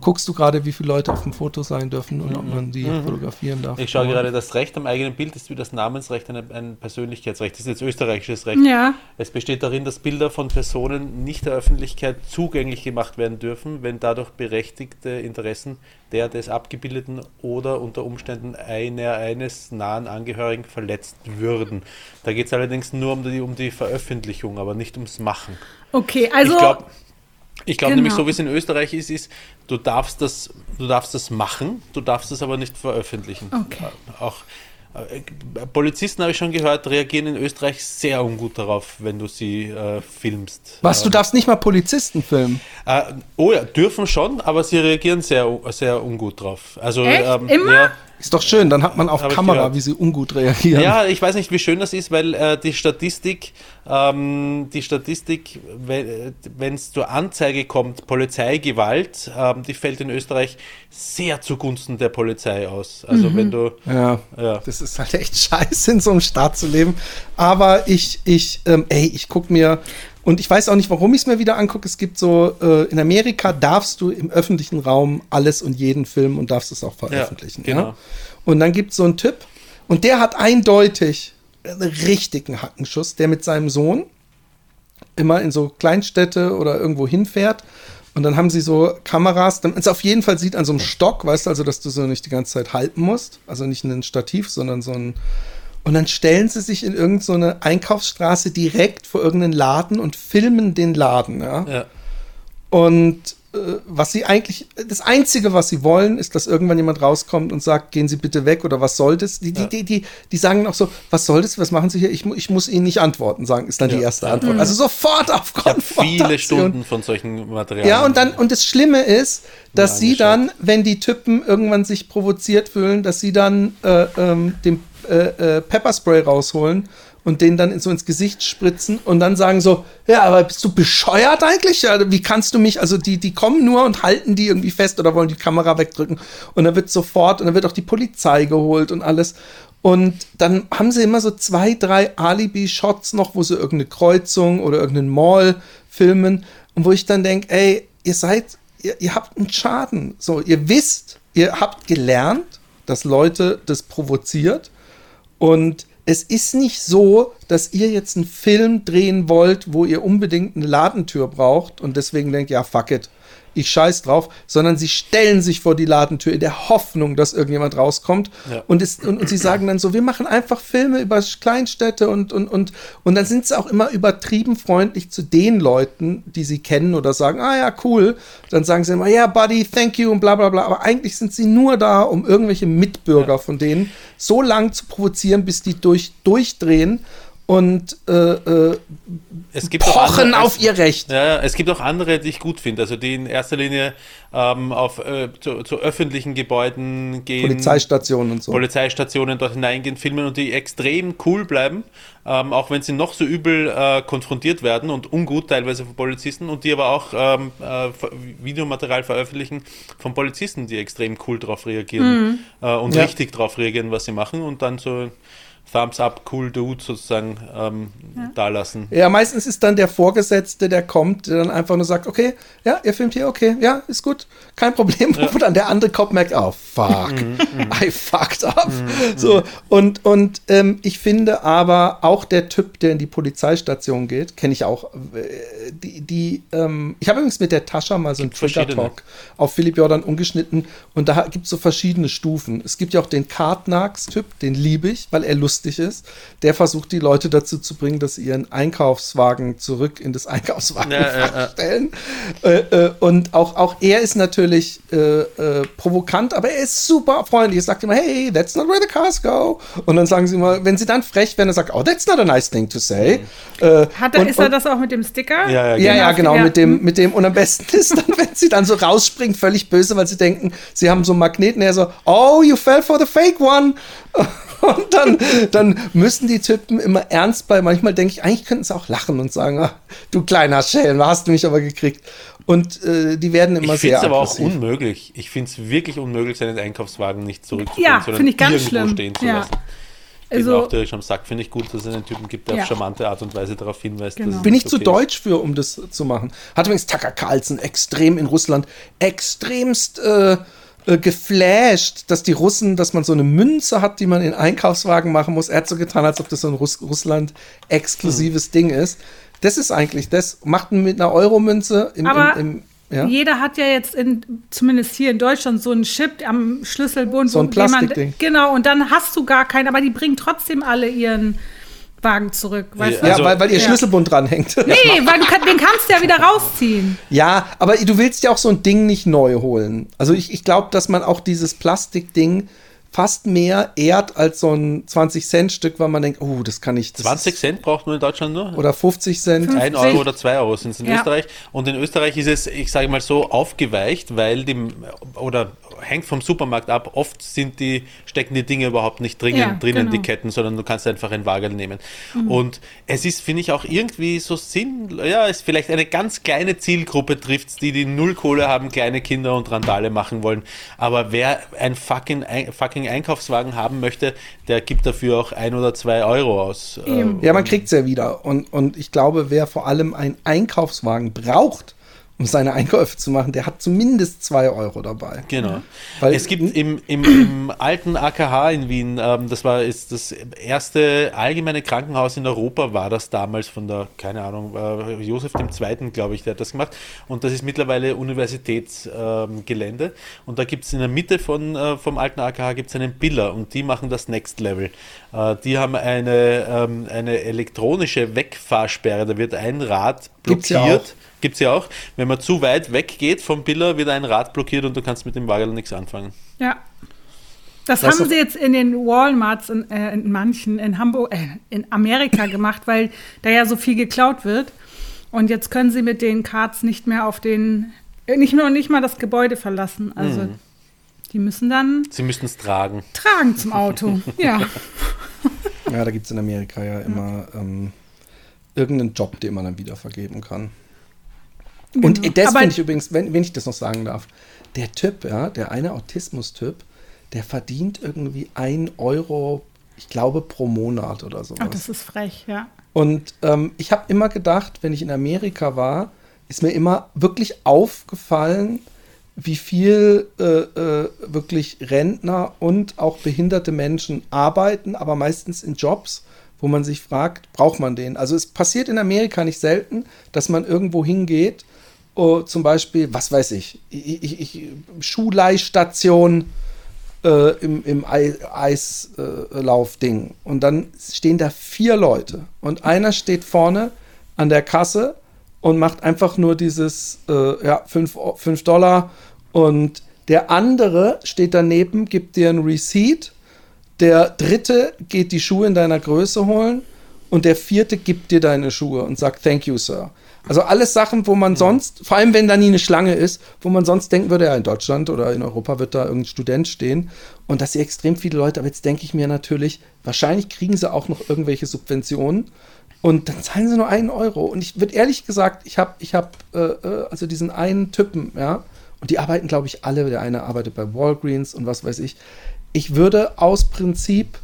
Guckst du gerade, wie viele Leute auf dem Foto sein dürfen und ob man die fotografieren darf? Ich schaue gerade, das Recht am eigenen Bild ist wie das Namensrecht ein, ein Persönlichkeitsrecht. Das ist jetzt österreichisches Recht. Ja. Es besteht darin, dass Bilder von Personen nicht der Öffentlichkeit zugänglich gemacht werden dürfen, wenn dadurch berechtigte Interessen der des Abgebildeten oder unter Umständen einer eines nahen Angehörigen verletzt würden. Da geht es allerdings nur um die, um die Veröffentlichung, aber nicht ums Machen. Okay, also ich glaube Genau. nämlich, so wie es in Österreich ist, ist, du darfst das, du darfst das machen, du darfst es aber nicht veröffentlichen. Okay. Auch äh, Polizisten habe ich schon gehört, reagieren in Österreich sehr ungut darauf, wenn du sie äh, filmst. Was, du Ähm, darfst nicht mal Polizisten filmen? äh, oh ja, dürfen schon, aber sie reagieren sehr, sehr ungut drauf. Also Echt? ähm, Immer? Ja, Ist doch schön, dann hat man auf Hab Kamera, wie sie ungut reagieren. Ja, ich weiß nicht, wie schön das ist, weil äh, die Statistik, ähm, die Statistik, wenn es zur Anzeige kommt, Polizeigewalt, ähm, die fällt in Österreich sehr zugunsten der Polizei aus. Also wenn du Ja, Ja. das ist halt echt scheiße, in so einem Staat zu leben. Aber ich, ich, ähm, ey, ich guck mir, und ich weiß auch nicht, warum ich es mir wieder angucke. Es gibt so, äh, in Amerika darfst du im öffentlichen Raum alles und jeden filmen und darfst es auch veröffentlichen. Ja, genau. Und dann gibt es so einen Typ, und der hat eindeutig einen richtigen Hackenschuss, der mit seinem Sohn immer in so Kleinstädte oder irgendwo hinfährt. Und dann haben sie so Kameras, damit man es auf jeden Fall sieht an so einem Stock, weißt du, also, dass du so nicht die ganze Zeit halten musst. Also nicht ein Stativ, sondern so ein. Und dann stellen sie sich in irgendeine so eine Einkaufsstraße direkt vor irgendeinen Laden und filmen den Laden, ja. ja, Und äh, was sie eigentlich, das Einzige, was sie wollen, ist, dass irgendwann jemand rauskommt und sagt, gehen Sie bitte weg oder was soll das? Die, die, die, die, die sagen auch so, was soll das, was machen Sie hier? Ich, mu- ich muss Ihnen nicht antworten, sagen, ist dann die erste Antwort. Also sofort auf Ich Konfrontation. viele Stunden von solchen Materialien. Ja, und dann, und das Schlimme ist, dass Ja, sie dann, wenn die Typen irgendwann sich provoziert fühlen, dass sie dann äh, ähm, den äh, äh, Pepperspray rausholen und den dann so ins Gesicht spritzen und dann sagen so, ja, aber bist du bescheuert eigentlich? Ja, wie kannst du mich, also die, die kommen nur und halten die irgendwie fest oder wollen die Kamera wegdrücken und dann wird sofort, und dann wird auch die Polizei geholt und alles. Und dann haben sie immer so zwei, drei Alibi-Shots noch, wo sie irgendeine Kreuzung oder irgendeinen Mall filmen und wo ich dann denke, ey, ihr seid, ihr, ihr habt einen Schaden. So, ihr wisst, ihr habt gelernt, dass Leute das provoziert und es ist nicht so, dass ihr jetzt einen Film drehen wollt, wo ihr unbedingt eine Ladentür braucht und deswegen denkt, ja, fuck it, ich scheiß drauf, sondern sie stellen sich vor die Ladentür in der Hoffnung, dass irgendjemand rauskommt. Ja. Und, es, und, und sie sagen dann so, wir machen einfach Filme über Kleinstädte und, und, und, und dann sind sie auch immer übertrieben freundlich zu den Leuten, die sie kennen oder sagen, ah ja, cool. Dann sagen sie immer, ja, Buddy, thank you und bla bla bla. Aber eigentlich sind sie nur da, um irgendwelche Mitbürger von denen so lang zu provozieren, bis die durch, durchdrehen und äh, äh, es gibt auch pochen andere- auf ihr Recht. Ja, es gibt auch andere, die ich gut finde, also die in erster Linie ähm, auf, äh, zu, zu öffentlichen Gebäuden gehen. Polizeistationen und so. Polizeistationen dort hineingehen, filmen und die extrem cool bleiben, ähm, auch wenn sie noch so übel äh, konfrontiert werden und ungut teilweise von Polizisten und die aber auch ähm, äh, Videomaterial veröffentlichen von Polizisten, die extrem cool drauf reagieren äh, und Ja. richtig drauf reagieren, was sie machen und dann so Thumbs up, cool dude sozusagen ähm, dalassen. Ja, meistens ist dann der Vorgesetzte, der kommt, der dann einfach nur sagt, okay, ja, ihr filmt hier, okay, ja, ist gut, kein Problem. Wo dann der andere Kopf merkt, oh, fuck, I fucked up. So, und, und ähm, ich finde aber auch der Typ, der in die Polizeistation geht, kenne ich auch, äh, die, die ähm, ich habe übrigens mit der Tascha mal so einen. Trigger-Talk auf Philipp Jordan umgeschnitten und da gibt es so verschiedene Stufen. Es gibt ja auch den Kartnags-Typ, den liebe ich, weil er lustig ist. Der versucht die Leute dazu zu bringen, dass sie ihren Einkaufswagen zurück in das Einkaufswagen Ja, ja, ja. stellen. Äh, äh, und auch, auch er ist natürlich äh, äh, provokant, aber er ist super freundlich. Er sagt immer, hey, that's not where the cars go. Und dann sagen sie immer, wenn sie dann frech werden, dann sagt, oh, that's not a nice thing to say. Äh, Hat er, und- ist er das auch mit dem Sticker? Ja, ja, ja, ja, genau, Ja. mit dem, mit dem. Und am besten ist dann, wenn sie dann so rausspringen, völlig böse, weil sie denken, sie haben so einen Magneten, er so, oh, you fell for the fake one. Und dann, dann müssen die Typen immer ernst bleiben. Manchmal denke ich, eigentlich könnten sie auch lachen und sagen, ah, du kleiner Schelm, hast du mich aber gekriegt. Und äh, die werden immer Ich finde sehr es aber auch unmöglich. Ich finde es wirklich unmöglich, seinen Einkaufswagen nicht zurückzubringen, Ja, sondern finde ich ganz irgendwo schlimm. stehen zu Ja. lassen. Also, auch direkt am Sack. Finde ich gut, dass es einen Typen gibt, der Ja. auf charmante Art und Weise darauf hinweist. Genau. Bin ich nicht zu okay ist. deutsch für, um das zu machen. Hat übrigens Tucker Carlson extrem in Russland extremst äh, äh, geflasht, dass die Russen, dass man so eine Münze hat, die man in Einkaufswagen machen muss. Er hat so getan, als ob das so ein Russ Russland exklusives Ding ist. Das ist eigentlich das. Macht man mit einer Euromünze im, Aber im, im ja? jeder hat ja jetzt in, zumindest hier in Deutschland so einen Chip am Schlüsselbund. So ein Plastikding. Genau, und dann hast du gar keinen, aber die bringen trotzdem alle ihren Wagen zurück. Weißt Ja, du? ja, also- weil, weil ihr Ja. Schlüsselbund dranhängt. Nee, weil du kann, den kannst du ja wieder rausziehen. Ja, aber du willst ja auch so ein Ding nicht neu holen. Also ich, ich glaube, dass man auch dieses Plastikding fast mehr ehrt als so ein 20-Cent-Stück, weil man denkt, oh, das kann ich. Das 20 ist- Cent braucht man in Deutschland nur. Oder 50 Cent. 1 Euro oder 2 Euro sind es in Ja. Österreich. Und in Österreich ist es, ich sage mal so, aufgeweicht, weil die, oder hängt vom Supermarkt ab, oft sind die, stecken die Dinge überhaupt nicht dringen, Ja, drinnen, die genau. Ketten, sondern du kannst einfach ein Wagel nehmen. Und es ist, finde ich, auch irgendwie so Sinn, ja, es vielleicht eine ganz kleine Zielgruppe trifft, die die Nullkohle haben, kleine Kinder und Randale machen wollen. Aber wer ein fucking, ein, fucking Einkaufswagen haben möchte, der gibt dafür auch ein oder zwei Euro aus. Äh. Ja, man kriegt es ja wieder. Und, und ich glaube, wer vor allem einen Einkaufswagen braucht, um seine Einkäufe zu machen, der hat zumindest 2 Euro dabei. Genau. Weil- es gibt im, im, im alten AKH in Wien, ähm, das war ist das erste allgemeine Krankenhaus in Europa, war das damals von der, keine Ahnung, äh, Josef II., glaube ich, der hat das gemacht. Und das ist mittlerweile Universitätsgelände. Ähm, und da gibt es in der Mitte von, äh, vom alten AKH gibt's einen Biller und die machen das Next Level. Äh, die haben eine, ähm, eine elektronische Wegfahrsperre, da wird ein Rad Gibt's ja blockiert. auch. Gibt's ja auch. Wenn man zu weit weggeht vom Biller, wird ein Rad blockiert und du kannst mit dem Wagel nichts anfangen. Ja. Das, Das haben sie jetzt in den Walmarts, in, äh, in manchen, in Hamburg, äh, in Amerika gemacht, weil da ja so viel geklaut wird. Und jetzt können sie mit den Cards nicht mehr auf den, äh, nicht nur nicht mal das Gebäude verlassen. Also Hm. die müssen dann Sie müssten es tragen. tragen zum Auto. ja. Ja, da gibt es in Amerika ja immer ähm, irgendeinen Job, den man dann wieder vergeben kann. Und Genau. das Aber- finde ich übrigens, wenn, wenn ich das noch sagen darf, der Typ, ja, der eine Autismus-Typ, der verdient irgendwie ein Euro, ich glaube, pro Monat oder sowas. Ach, das ist frech, ja. Und ähm, ich habe immer gedacht, wenn ich in Amerika war, ist mir immer wirklich aufgefallen, wie viel äh, äh, wirklich Rentner und auch behinderte Menschen arbeiten, aber meistens in Jobs, wo man sich fragt, braucht man den? Also es passiert in Amerika nicht selten, dass man irgendwo hingeht, oh, zum Beispiel, was weiß ich, ich, ich, Schuhleihstation, äh, im, im Ei- Eislaufding. und dann stehen da vier Leute. Und einer steht vorne an der Kasse und macht einfach nur dieses äh, ja, 5 Dollar. Und der andere steht daneben, gibt dir ein Receipt. Der dritte geht die Schuhe in deiner Größe holen. Und der vierte gibt dir deine Schuhe und sagt, thank you, Sir. Also alles Sachen, wo man sonst, vor allem wenn da nie eine Schlange ist, wo man sonst denken würde, ja, in Deutschland oder in Europa wird da irgendein Student stehen. Und das sind extrem viele Leute. Aber jetzt denke ich mir natürlich, wahrscheinlich kriegen sie auch noch irgendwelche Subventionen. Und dann zahlen sie nur einen Euro. Und ich würde ehrlich gesagt, ich habe, ich habe, äh, äh, also diesen einen Typen, ja, und die arbeiten, glaube ich, alle. Der eine arbeitet bei Walgreens und was weiß ich. Ich würde aus Prinzip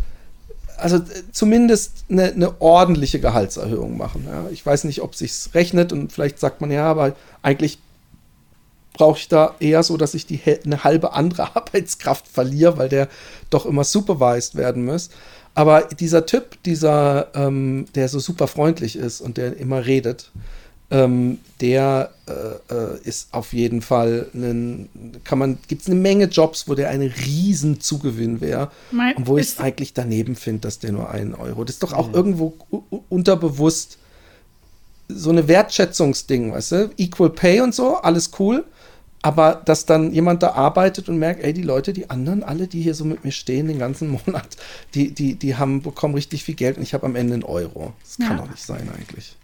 also äh, zumindest eine, eine ordentliche Gehaltserhöhung machen. Ja. Ich weiß nicht, ob sich's rechnet und vielleicht sagt man ja, aber eigentlich brauche ich da eher so, dass ich die eine halbe andere Arbeitskraft verliere, weil der doch immer supervised werden muss. Aber dieser Typ, dieser, ähm, der so super freundlich ist und der immer redet, ähm, der äh, äh, ist auf jeden Fall ein, kann man, gibt es eine Menge Jobs, wo der ein riesen Zugewinn wäre und wo ich es eigentlich daneben finde, dass der nur einen Euro. Das ist doch auch irgendwo u- u- unterbewusst so eine Wertschätzungsding, weißt du? Equal Pay und so, alles cool. Aber dass dann jemand da arbeitet und merkt, ey, die Leute, die anderen, alle, die hier so mit mir stehen den ganzen Monat, die, die, die haben, bekommen richtig viel Geld und ich habe am Ende einen Euro. Das kann Ja. doch nicht sein eigentlich.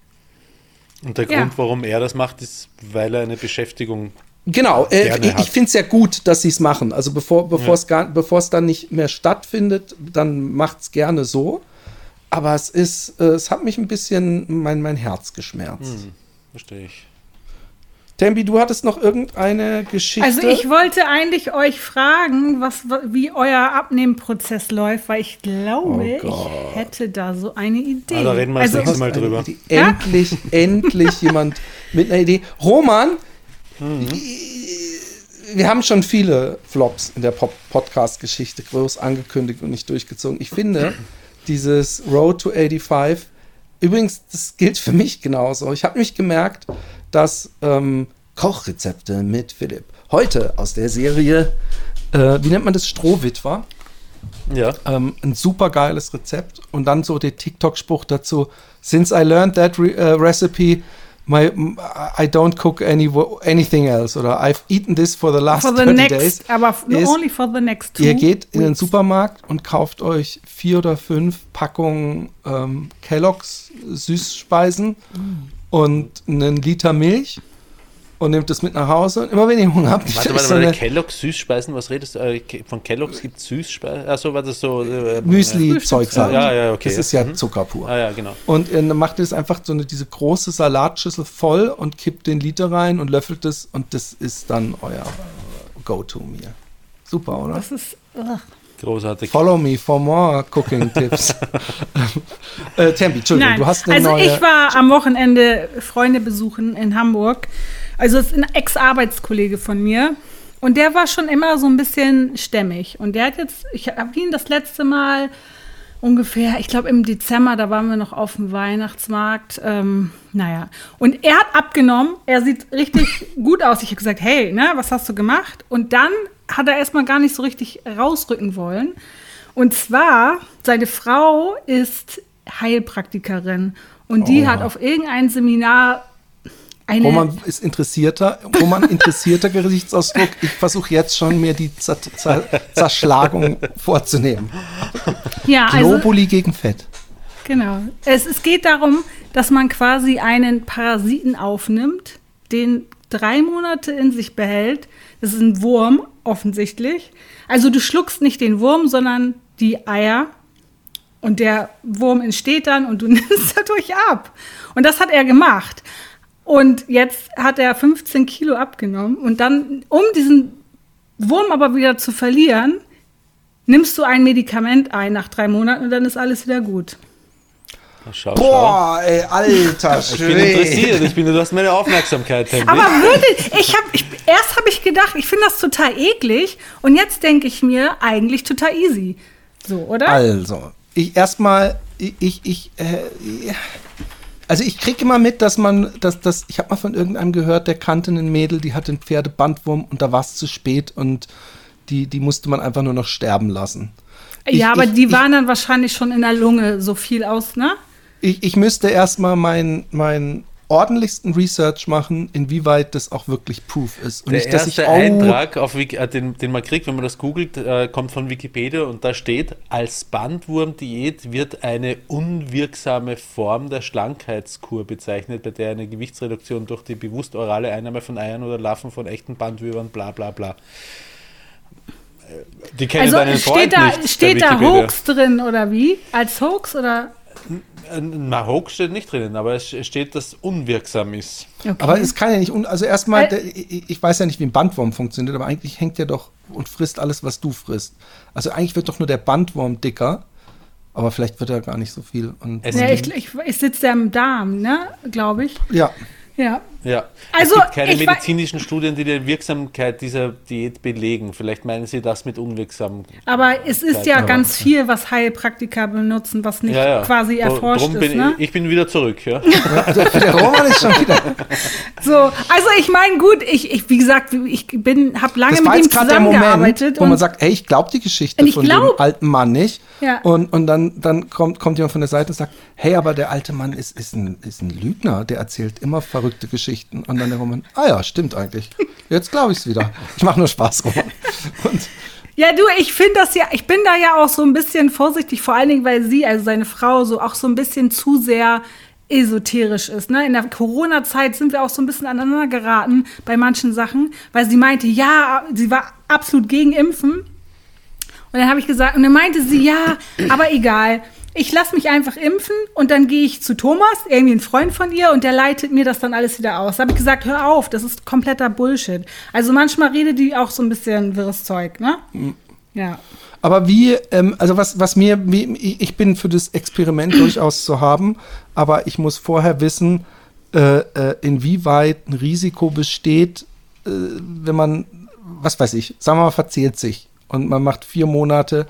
Und der Ja. Grund, warum er das macht, ist, weil er eine Beschäftigung Genau, äh, ich, ich finde es ja gut, dass sie es machen. Also bevor es es dann nicht mehr stattfindet, dann macht es gerne so. Aber es ist, äh, es hat mich ein bisschen mein, mein Herz geschmerzt. verstehe ich. Tembi, du hattest noch irgendeine Geschichte? Also ich wollte eigentlich euch fragen, was, wie euer Abnehmprozess läuft, weil ich glaube, Oh ich hätte da so eine Idee. Da reden wir das also, nächste Mal drüber. Idee. Endlich, endlich jemand mit einer Idee. Roman, wir haben schon viele Flops in der Podcast-Geschichte groß angekündigt und nicht durchgezogen. Ich finde, dieses Road to 85, übrigens, das gilt für mich genauso. Ich habe mich gemerkt, dass ähm, Kochrezepte mit Philipp. Heute aus der Serie, äh, wie nennt man das, Strohwitwer, Ja. ähm, ein super geiles Rezept. Und dann so der TikTok-Spruch dazu: Since I learned that re uh, recipe, my I don't cook any anything else. Oder I've eaten this for the last for the 30 next, days. aber ist, only for the next two Ihr geht in den. Supermarkt und kauft euch vier oder fünf Packungen ähm, Kellogg's Süßspeisen und einen Liter Milch und nehmt das mit nach Hause. Und immer wenn ihr Hunger habt, Warte, warte, so warte, Kellogg's Süßspeisen, was redest du? Äh, von Kellogg's gibt es Süßspeisen? Achso, war das so? Äh, Müsli-Zeugs halt. Ja, ja, okay. Das ist ja Zucker pur. Ah ja, genau. Und äh, dann macht ihr es einfach so eine, diese große Salatschüssel voll und kippt den Liter rein und löffelt es und das ist dann euer Go-To-Meal. Super, oder? Das ist, ugh. Großartig. Follow me for more cooking tips. äh, Tempi, Entschuldigung, Nein, du hast eine also neue. ich war am Wochenende Freunde besuchen in Hamburg. Also es ist ein Ex-Arbeitskollege von mir. Und der war schon immer so ein bisschen stämmig. Und der hat jetzt, ich habe ihn das letzte Mal ungefähr, ich glaube im Dezember, da waren wir noch auf dem Weihnachtsmarkt. Ähm, naja, und er hat abgenommen. Er sieht richtig gut aus. Ich habe gesagt, hey, ne, was hast du gemacht? Und dann hat er erstmal gar nicht so richtig rausrücken wollen. Und zwar, seine Frau ist Heilpraktikerin. Und die Oh. hat auf irgendein Seminar Eine, Roman ist interessierter, Roman interessierter Gesichtsausdruck. Ich versuche jetzt schon mir die Zer Zer Zerschlagung vorzunehmen. ja, also, Globuli gegen Fett. genau. Es, es geht darum, dass man quasi einen Parasiten aufnimmt, den drei Monate in sich behält. Das ist ein Wurm, offensichtlich. Also du schluckst nicht den Wurm, sondern die Eier. Und der Wurm entsteht dann und du nimmst dadurch ab. Und das hat er gemacht. Und jetzt hat er 15 Kilo abgenommen. Und dann, um diesen Wurm aber wieder zu verlieren, nimmst du ein Medikament ein nach drei Monaten und dann ist alles wieder gut. Schau, schau. Boah, ey, alter Ich bin interessiert, ich bin, du hast meine Aufmerksamkeit. Henry. Aber wirklich, ich habe, ich, erst habe ich gedacht, ich finde das total eklig. Und jetzt denke ich mir, eigentlich total easy. So, oder? Also, ich erstmal, ich, ich, ich äh, also ich kriege immer mit, dass man, dass, dass, ich habe mal von irgendeinem gehört, der kannte ein Mädel, die hatte einen Pferdebandwurm und da war es zu spät und die, die musste man einfach nur noch sterben lassen. Ich- ja, aber ich- die ich- waren dann wahrscheinlich schon in der Lunge so viel aus, ne? Ich, ich müsste erstmal meinen mein ordentlichsten Research machen, inwieweit das auch wirklich Proof ist. Und Der nicht, dass ich, erste oh, Eintrag, auf Wiki, äh, den, den man kriegt, wenn man das googelt, äh, kommt von Wikipedia und da steht, als Bandwurmdiät wird eine unwirksame Form der Schlankheitskur bezeichnet, bei der eine Gewichtsreduktion durch die bewusst orale Einnahme von Eiern oder Larven von echten Bandwürmern, bla bla bla. Äh, Die kennen Also deinen Freund steht da, nicht, steht da. Hoax drin oder wie? Als Hoax oder? Na, Hoax steht nicht drinnen, aber es steht, dass unwirksam ist. Okay. aber es kann ja nicht, un- also erstmal, ich, weiß ja nicht, wie ein Bandwurm funktioniert, aber eigentlich hängt der doch und frisst alles, was du frisst. Also eigentlich wird doch nur der Bandwurm dicker, aber vielleicht wird er gar nicht so viel. Und, Es ja, ich, ich, ich sitze ja im Darm, ne? Glaube ich. ja, Ja. Ja, Also, es gibt keine medizinischen Studien, die die Wirksamkeit dieser Diät belegen. Vielleicht meinen Sie das mit unwirksam. Aber es ist ja ganz viel, was Heilpraktiker benutzen, was nicht Ja, ja. quasi erforscht drum bin ist, ne? ich, ich bin wieder zurück. Ja. der Roman ist schon wieder. So, also ich meine, gut, ich, ich, wie gesagt, ich bin, habe lange Das mit ihm der Moment, zusammengearbeitet wo man sagt, ey, ich glaube die Geschichte von glaub- dem alten Mann nicht. Ja. Und, und dann, dann kommt, kommt jemand von der Seite und sagt, hey, aber der alte Mann ist, ist, ein, ist ein Lügner, der erzählt immer verrückte Geschichten. Und dann der Roman, ah ja, stimmt eigentlich. Jetzt glaube ich es wieder. Ich mache nur Spaß, Roman. Und Ja, du, ich finde das ja, ich bin da ja auch so ein bisschen vorsichtig, vor allen Dingen, weil sie, also seine Frau, so auch so ein bisschen zu sehr esoterisch ist. Ne? In der Corona-Zeit sind wir auch so ein bisschen aneinander geraten bei manchen Sachen, weil sie meinte, ja, sie war absolut gegen Impfen. Und dann habe ich gesagt, und dann meinte sie, ja, aber egal. Ich lasse mich einfach impfen und dann gehe ich zu Thomas, irgendwie ein Freund von ihr, und der leitet mir das dann alles wieder aus. Da habe ich gesagt, hör auf, das ist kompletter Bullshit. Also manchmal redet die auch so ein bisschen wirres Zeug, ne? Ja. Aber wie, ähm, also was, was mir, wie, ich bin für das Experiment durchaus zu haben, aber ich muss vorher wissen, äh, äh, inwieweit ein Risiko besteht, äh, wenn man, was weiß ich, sagen wir mal, verzehrt sich und man macht vier Monate,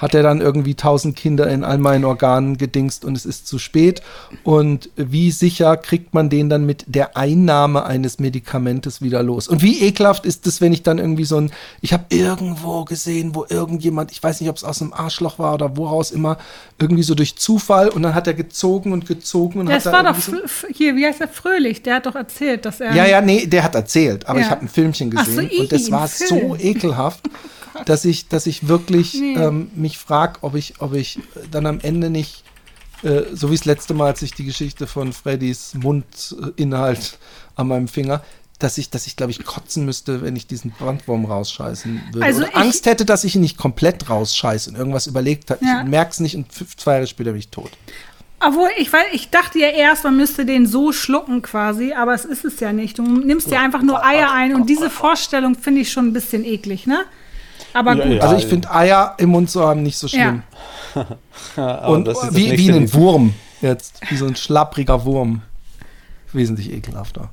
hat er dann irgendwie tausend Kinder in all meinen Organen gedingst und es ist zu spät. Und wie sicher kriegt man den dann mit der Einnahme eines Medikamentes wieder los? Und wie ekelhaft ist es, wenn ich dann irgendwie so ein, ich habe irgendwo gesehen, wo irgendjemand, ich weiß nicht, ob es aus einem Arschloch war oder woraus immer, irgendwie so durch Zufall und dann hat er gezogen und gezogen und Das hat war da doch F- hier, wie heißt der Fröhlich? Der hat doch erzählt, dass er. ja, ja, nee, der hat erzählt, aber Ja. ich habe ein Filmchen Ach so, gesehen i, und das war so ekelhaft, dass ich, dass ich wirklich Nee. ähm, mich frage, ob ich, ob ich dann am Ende nicht, äh, so wie das letzte Mal, als ich die Geschichte von Freddys Mundinhalt an meinem Finger, dass ich, dass ich, glaube ich, kotzen müsste, wenn ich diesen Brandwurm rausscheißen würde. Also Oder Angst hätte, dass ich ihn nicht komplett rausscheiße und irgendwas überlegt habe. Ja. Ich merke es nicht und fünf, zwei Jahre später bin ich tot. Obwohl, ich, weil, ich dachte ja erst, man müsste den so schlucken quasi, aber es ist es ja nicht. Du nimmst ja einfach nur Eier ein und diese Vorstellung finde ich schon ein bisschen eklig, ne? Aber Ja, gut. ja. Also ich finde Eier im Mund zu haben nicht so schlimm. Aber Und das ist das wie, wie ein. Wurm jetzt, wie so ein schlappriger Wurm. Wesentlich ekelhafter.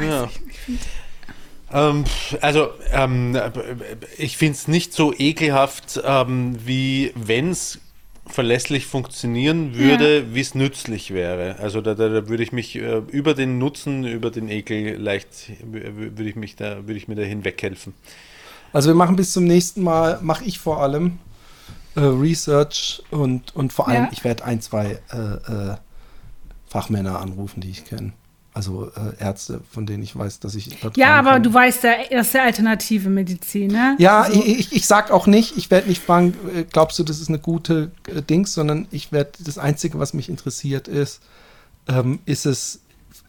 Ja. Ähm, also, ähm, ich finde es nicht so ekelhaft, ähm, wie wenn es verlässlich funktionieren würde, wie es nützlich wäre. Also da, da, da würde ich mich äh, über den Nutzen, über den Ekel leicht, würde ich mich da, würde ich mir da hinweghelfen. Also wir machen bis zum nächsten Mal, mache ich vor allem äh, Research und, und vor allem, Ja. ich werde ein, zwei äh, äh, Fachmänner anrufen, die ich kenne. Also äh, Ärzte, von denen ich weiß, dass ich Ja, aber kann. du weißt ja, das ist ja alternative Medizin, ne? Ja, Also, ich, ich, ich sag auch nicht, ich werde nicht fragen, äh, glaubst du, das ist eine gute äh, Dings, sondern ich werde, das Einzige, was mich interessiert ist, ähm, ist es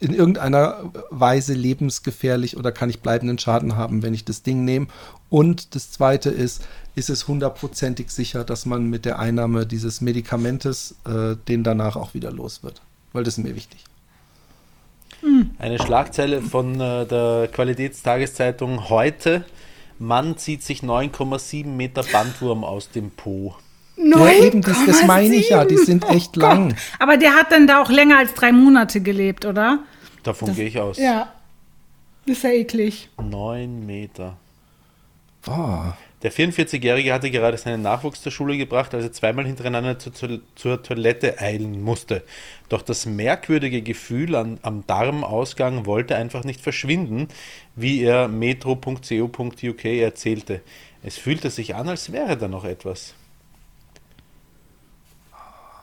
in irgendeiner Weise lebensgefährlich oder kann ich bleibenden Schaden haben, wenn ich das Ding nehme? Und das Zweite ist, ist es hundertprozentig sicher, dass man mit der Einnahme dieses Medikamentes äh, den danach auch wieder los wird? Weil das ist mir wichtig. Eine Schlagzeile von äh, der Qualitätstageszeitung heute. Mann zieht sich 9,7 Meter Bandwurm aus dem Po. Ja, eben, das, das meine ich ja, die sind echt lang. Aber der hat dann da auch länger als drei Monate gelebt, oder? Davon gehe ich aus. Ja. Ist ja eklig. 9 Meter. Boah. Der 44-Jährige hatte gerade seinen Nachwuchs zur Schule gebracht, als er zweimal hintereinander zur, zur, zur Toilette eilen musste. Doch das merkwürdige Gefühl an, am Darmausgang wollte einfach nicht verschwinden, wie er metro.co.uk erzählte. Es fühlte sich an, als wäre da noch etwas.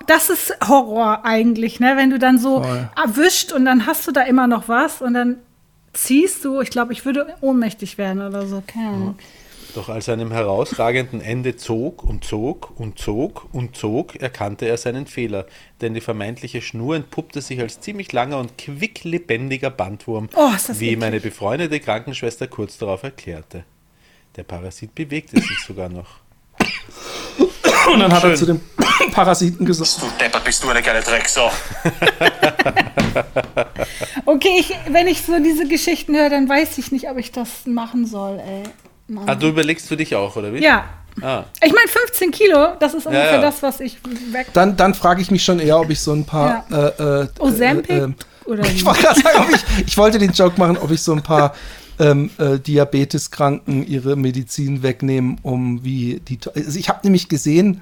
Das ist Horror eigentlich, ne? Wenn du dann so Voll. erwischt und dann hast du da immer noch was und dann ziehst du, ich glaube, ich würde ohnmächtig werden oder so. Keine Ahnung. Doch als er einem herausragenden Ende zog und zog und zog und zog, erkannte er seinen Fehler, denn die vermeintliche Schnur entpuppte sich als ziemlich langer und quicklebendiger Bandwurm, Oh, wie eklig. meine befreundete Krankenschwester kurz darauf erklärte. Der Parasit bewegte sich sogar noch. Und dann hat er zu dem Parasiten gesagt, Du Deppert, bist du eine geile Drecksau. Okay, ich, wenn ich so diese Geschichten höre, dann weiß ich nicht, ob ich das machen soll, ey. Mann. Ah, du überlegst für dich auch, oder wie? Ja. Ah. Ich meine, 15 Kilo, das ist ungefähr ja. das, was ich weg. dann, dann frage ich mich schon eher, ob ich so ein paar. Ja. Äh, äh, Ozempic? äh, äh, Oder ich wollte gerade sagen, ob ich, ich wollte den Joke machen, ob ich so ein paar ähm, äh, Diabeteskranken ihre Medizin wegnehmen, um wie die. Also ich habe nämlich gesehen,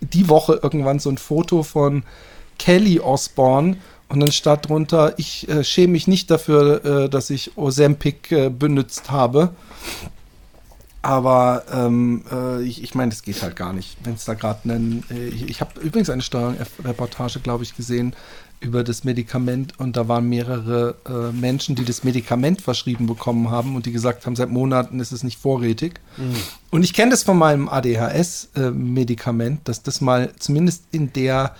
die Woche irgendwann so ein Foto von Kelly Osborne und dann stand drunter, ich äh, schäme mich nicht dafür, äh, dass ich Ozempic äh, benutzt habe. Aber ähm, äh, ich, ich meine, das geht halt gar nicht. Wenn es da gerade einen. Äh, ich ich habe übrigens eine Steuerreportage, glaube ich, gesehen über das Medikament und da waren mehrere äh, Menschen, die das Medikament verschrieben bekommen haben und die gesagt haben, seit Monaten ist es nicht vorrätig. Und ich kenne das von meinem ADHS-Medikament, dass das mal zumindest in der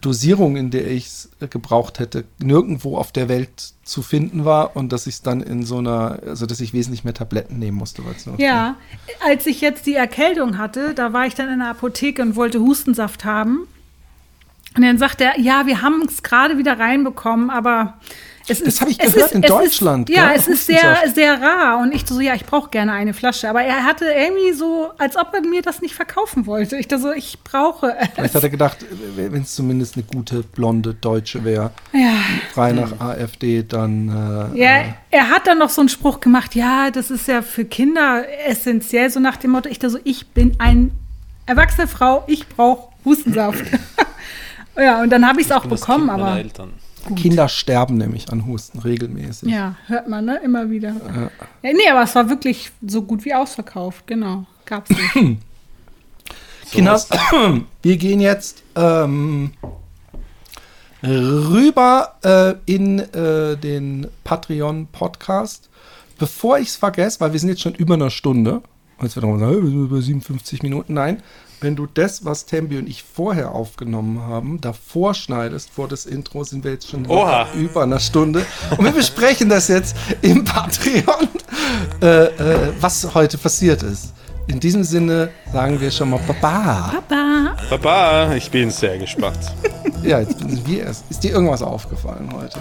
Dosierung, in der ich es gebraucht hätte, nirgendwo auf der Welt zu finden war und dass ich es dann in so einer, also dass ich wesentlich mehr Tabletten nehmen musste. Ja, als ich jetzt die Erkältung hatte, da war ich dann in der Apotheke und wollte Hustensaft haben. Und dann sagt er, ja, wir haben es gerade wieder reinbekommen, aber es ist. habe ich gehört ist, in Deutschland, Ist, ja, es ist sehr, sehr rar. Und ich so, ja, ich brauche gerne eine Flasche. Aber er hatte irgendwie so, als ob er mir das nicht verkaufen wollte. Ich da so, ich brauche es. Vielleicht hat er gedacht, wenn es zumindest eine gute blonde Deutsche wäre, Ja. frei nach AfD, dann. Äh, Ja, äh, er hat dann noch so einen Spruch gemacht, ja, das ist ja für Kinder essentiell, so nach dem Motto, ich da so, ich bin eine erwachsene Frau, ich brauche Hustensaft. ja, und dann habe ich es auch bekommen, aber Eltern. Kinder sterben nämlich an Husten regelmäßig. ja, hört man, ne, immer wieder. Ja, nee, aber es war wirklich so gut wie ausverkauft, genau, gab's nicht. Kinder, wir gehen jetzt ähm, rüber äh, in äh, den Patreon-Podcast. Bevor ich es vergesse, weil wir sind jetzt schon über einer Stunde. Und jetzt wird man sagen, "Hey, wir sind über 57 Minuten. Nein, wenn du das, was Tembi und ich vorher aufgenommen haben, davor schneidest, vor das Intro, sind wir jetzt schon Oha. über einer Stunde. Und wir besprechen das jetzt im Patreon, äh, äh, was heute passiert ist. In diesem Sinne sagen wir schon mal Baba. Papa. Papa, ich bin sehr gespannt. Ja, jetzt sind wir erst. Ist dir irgendwas aufgefallen heute?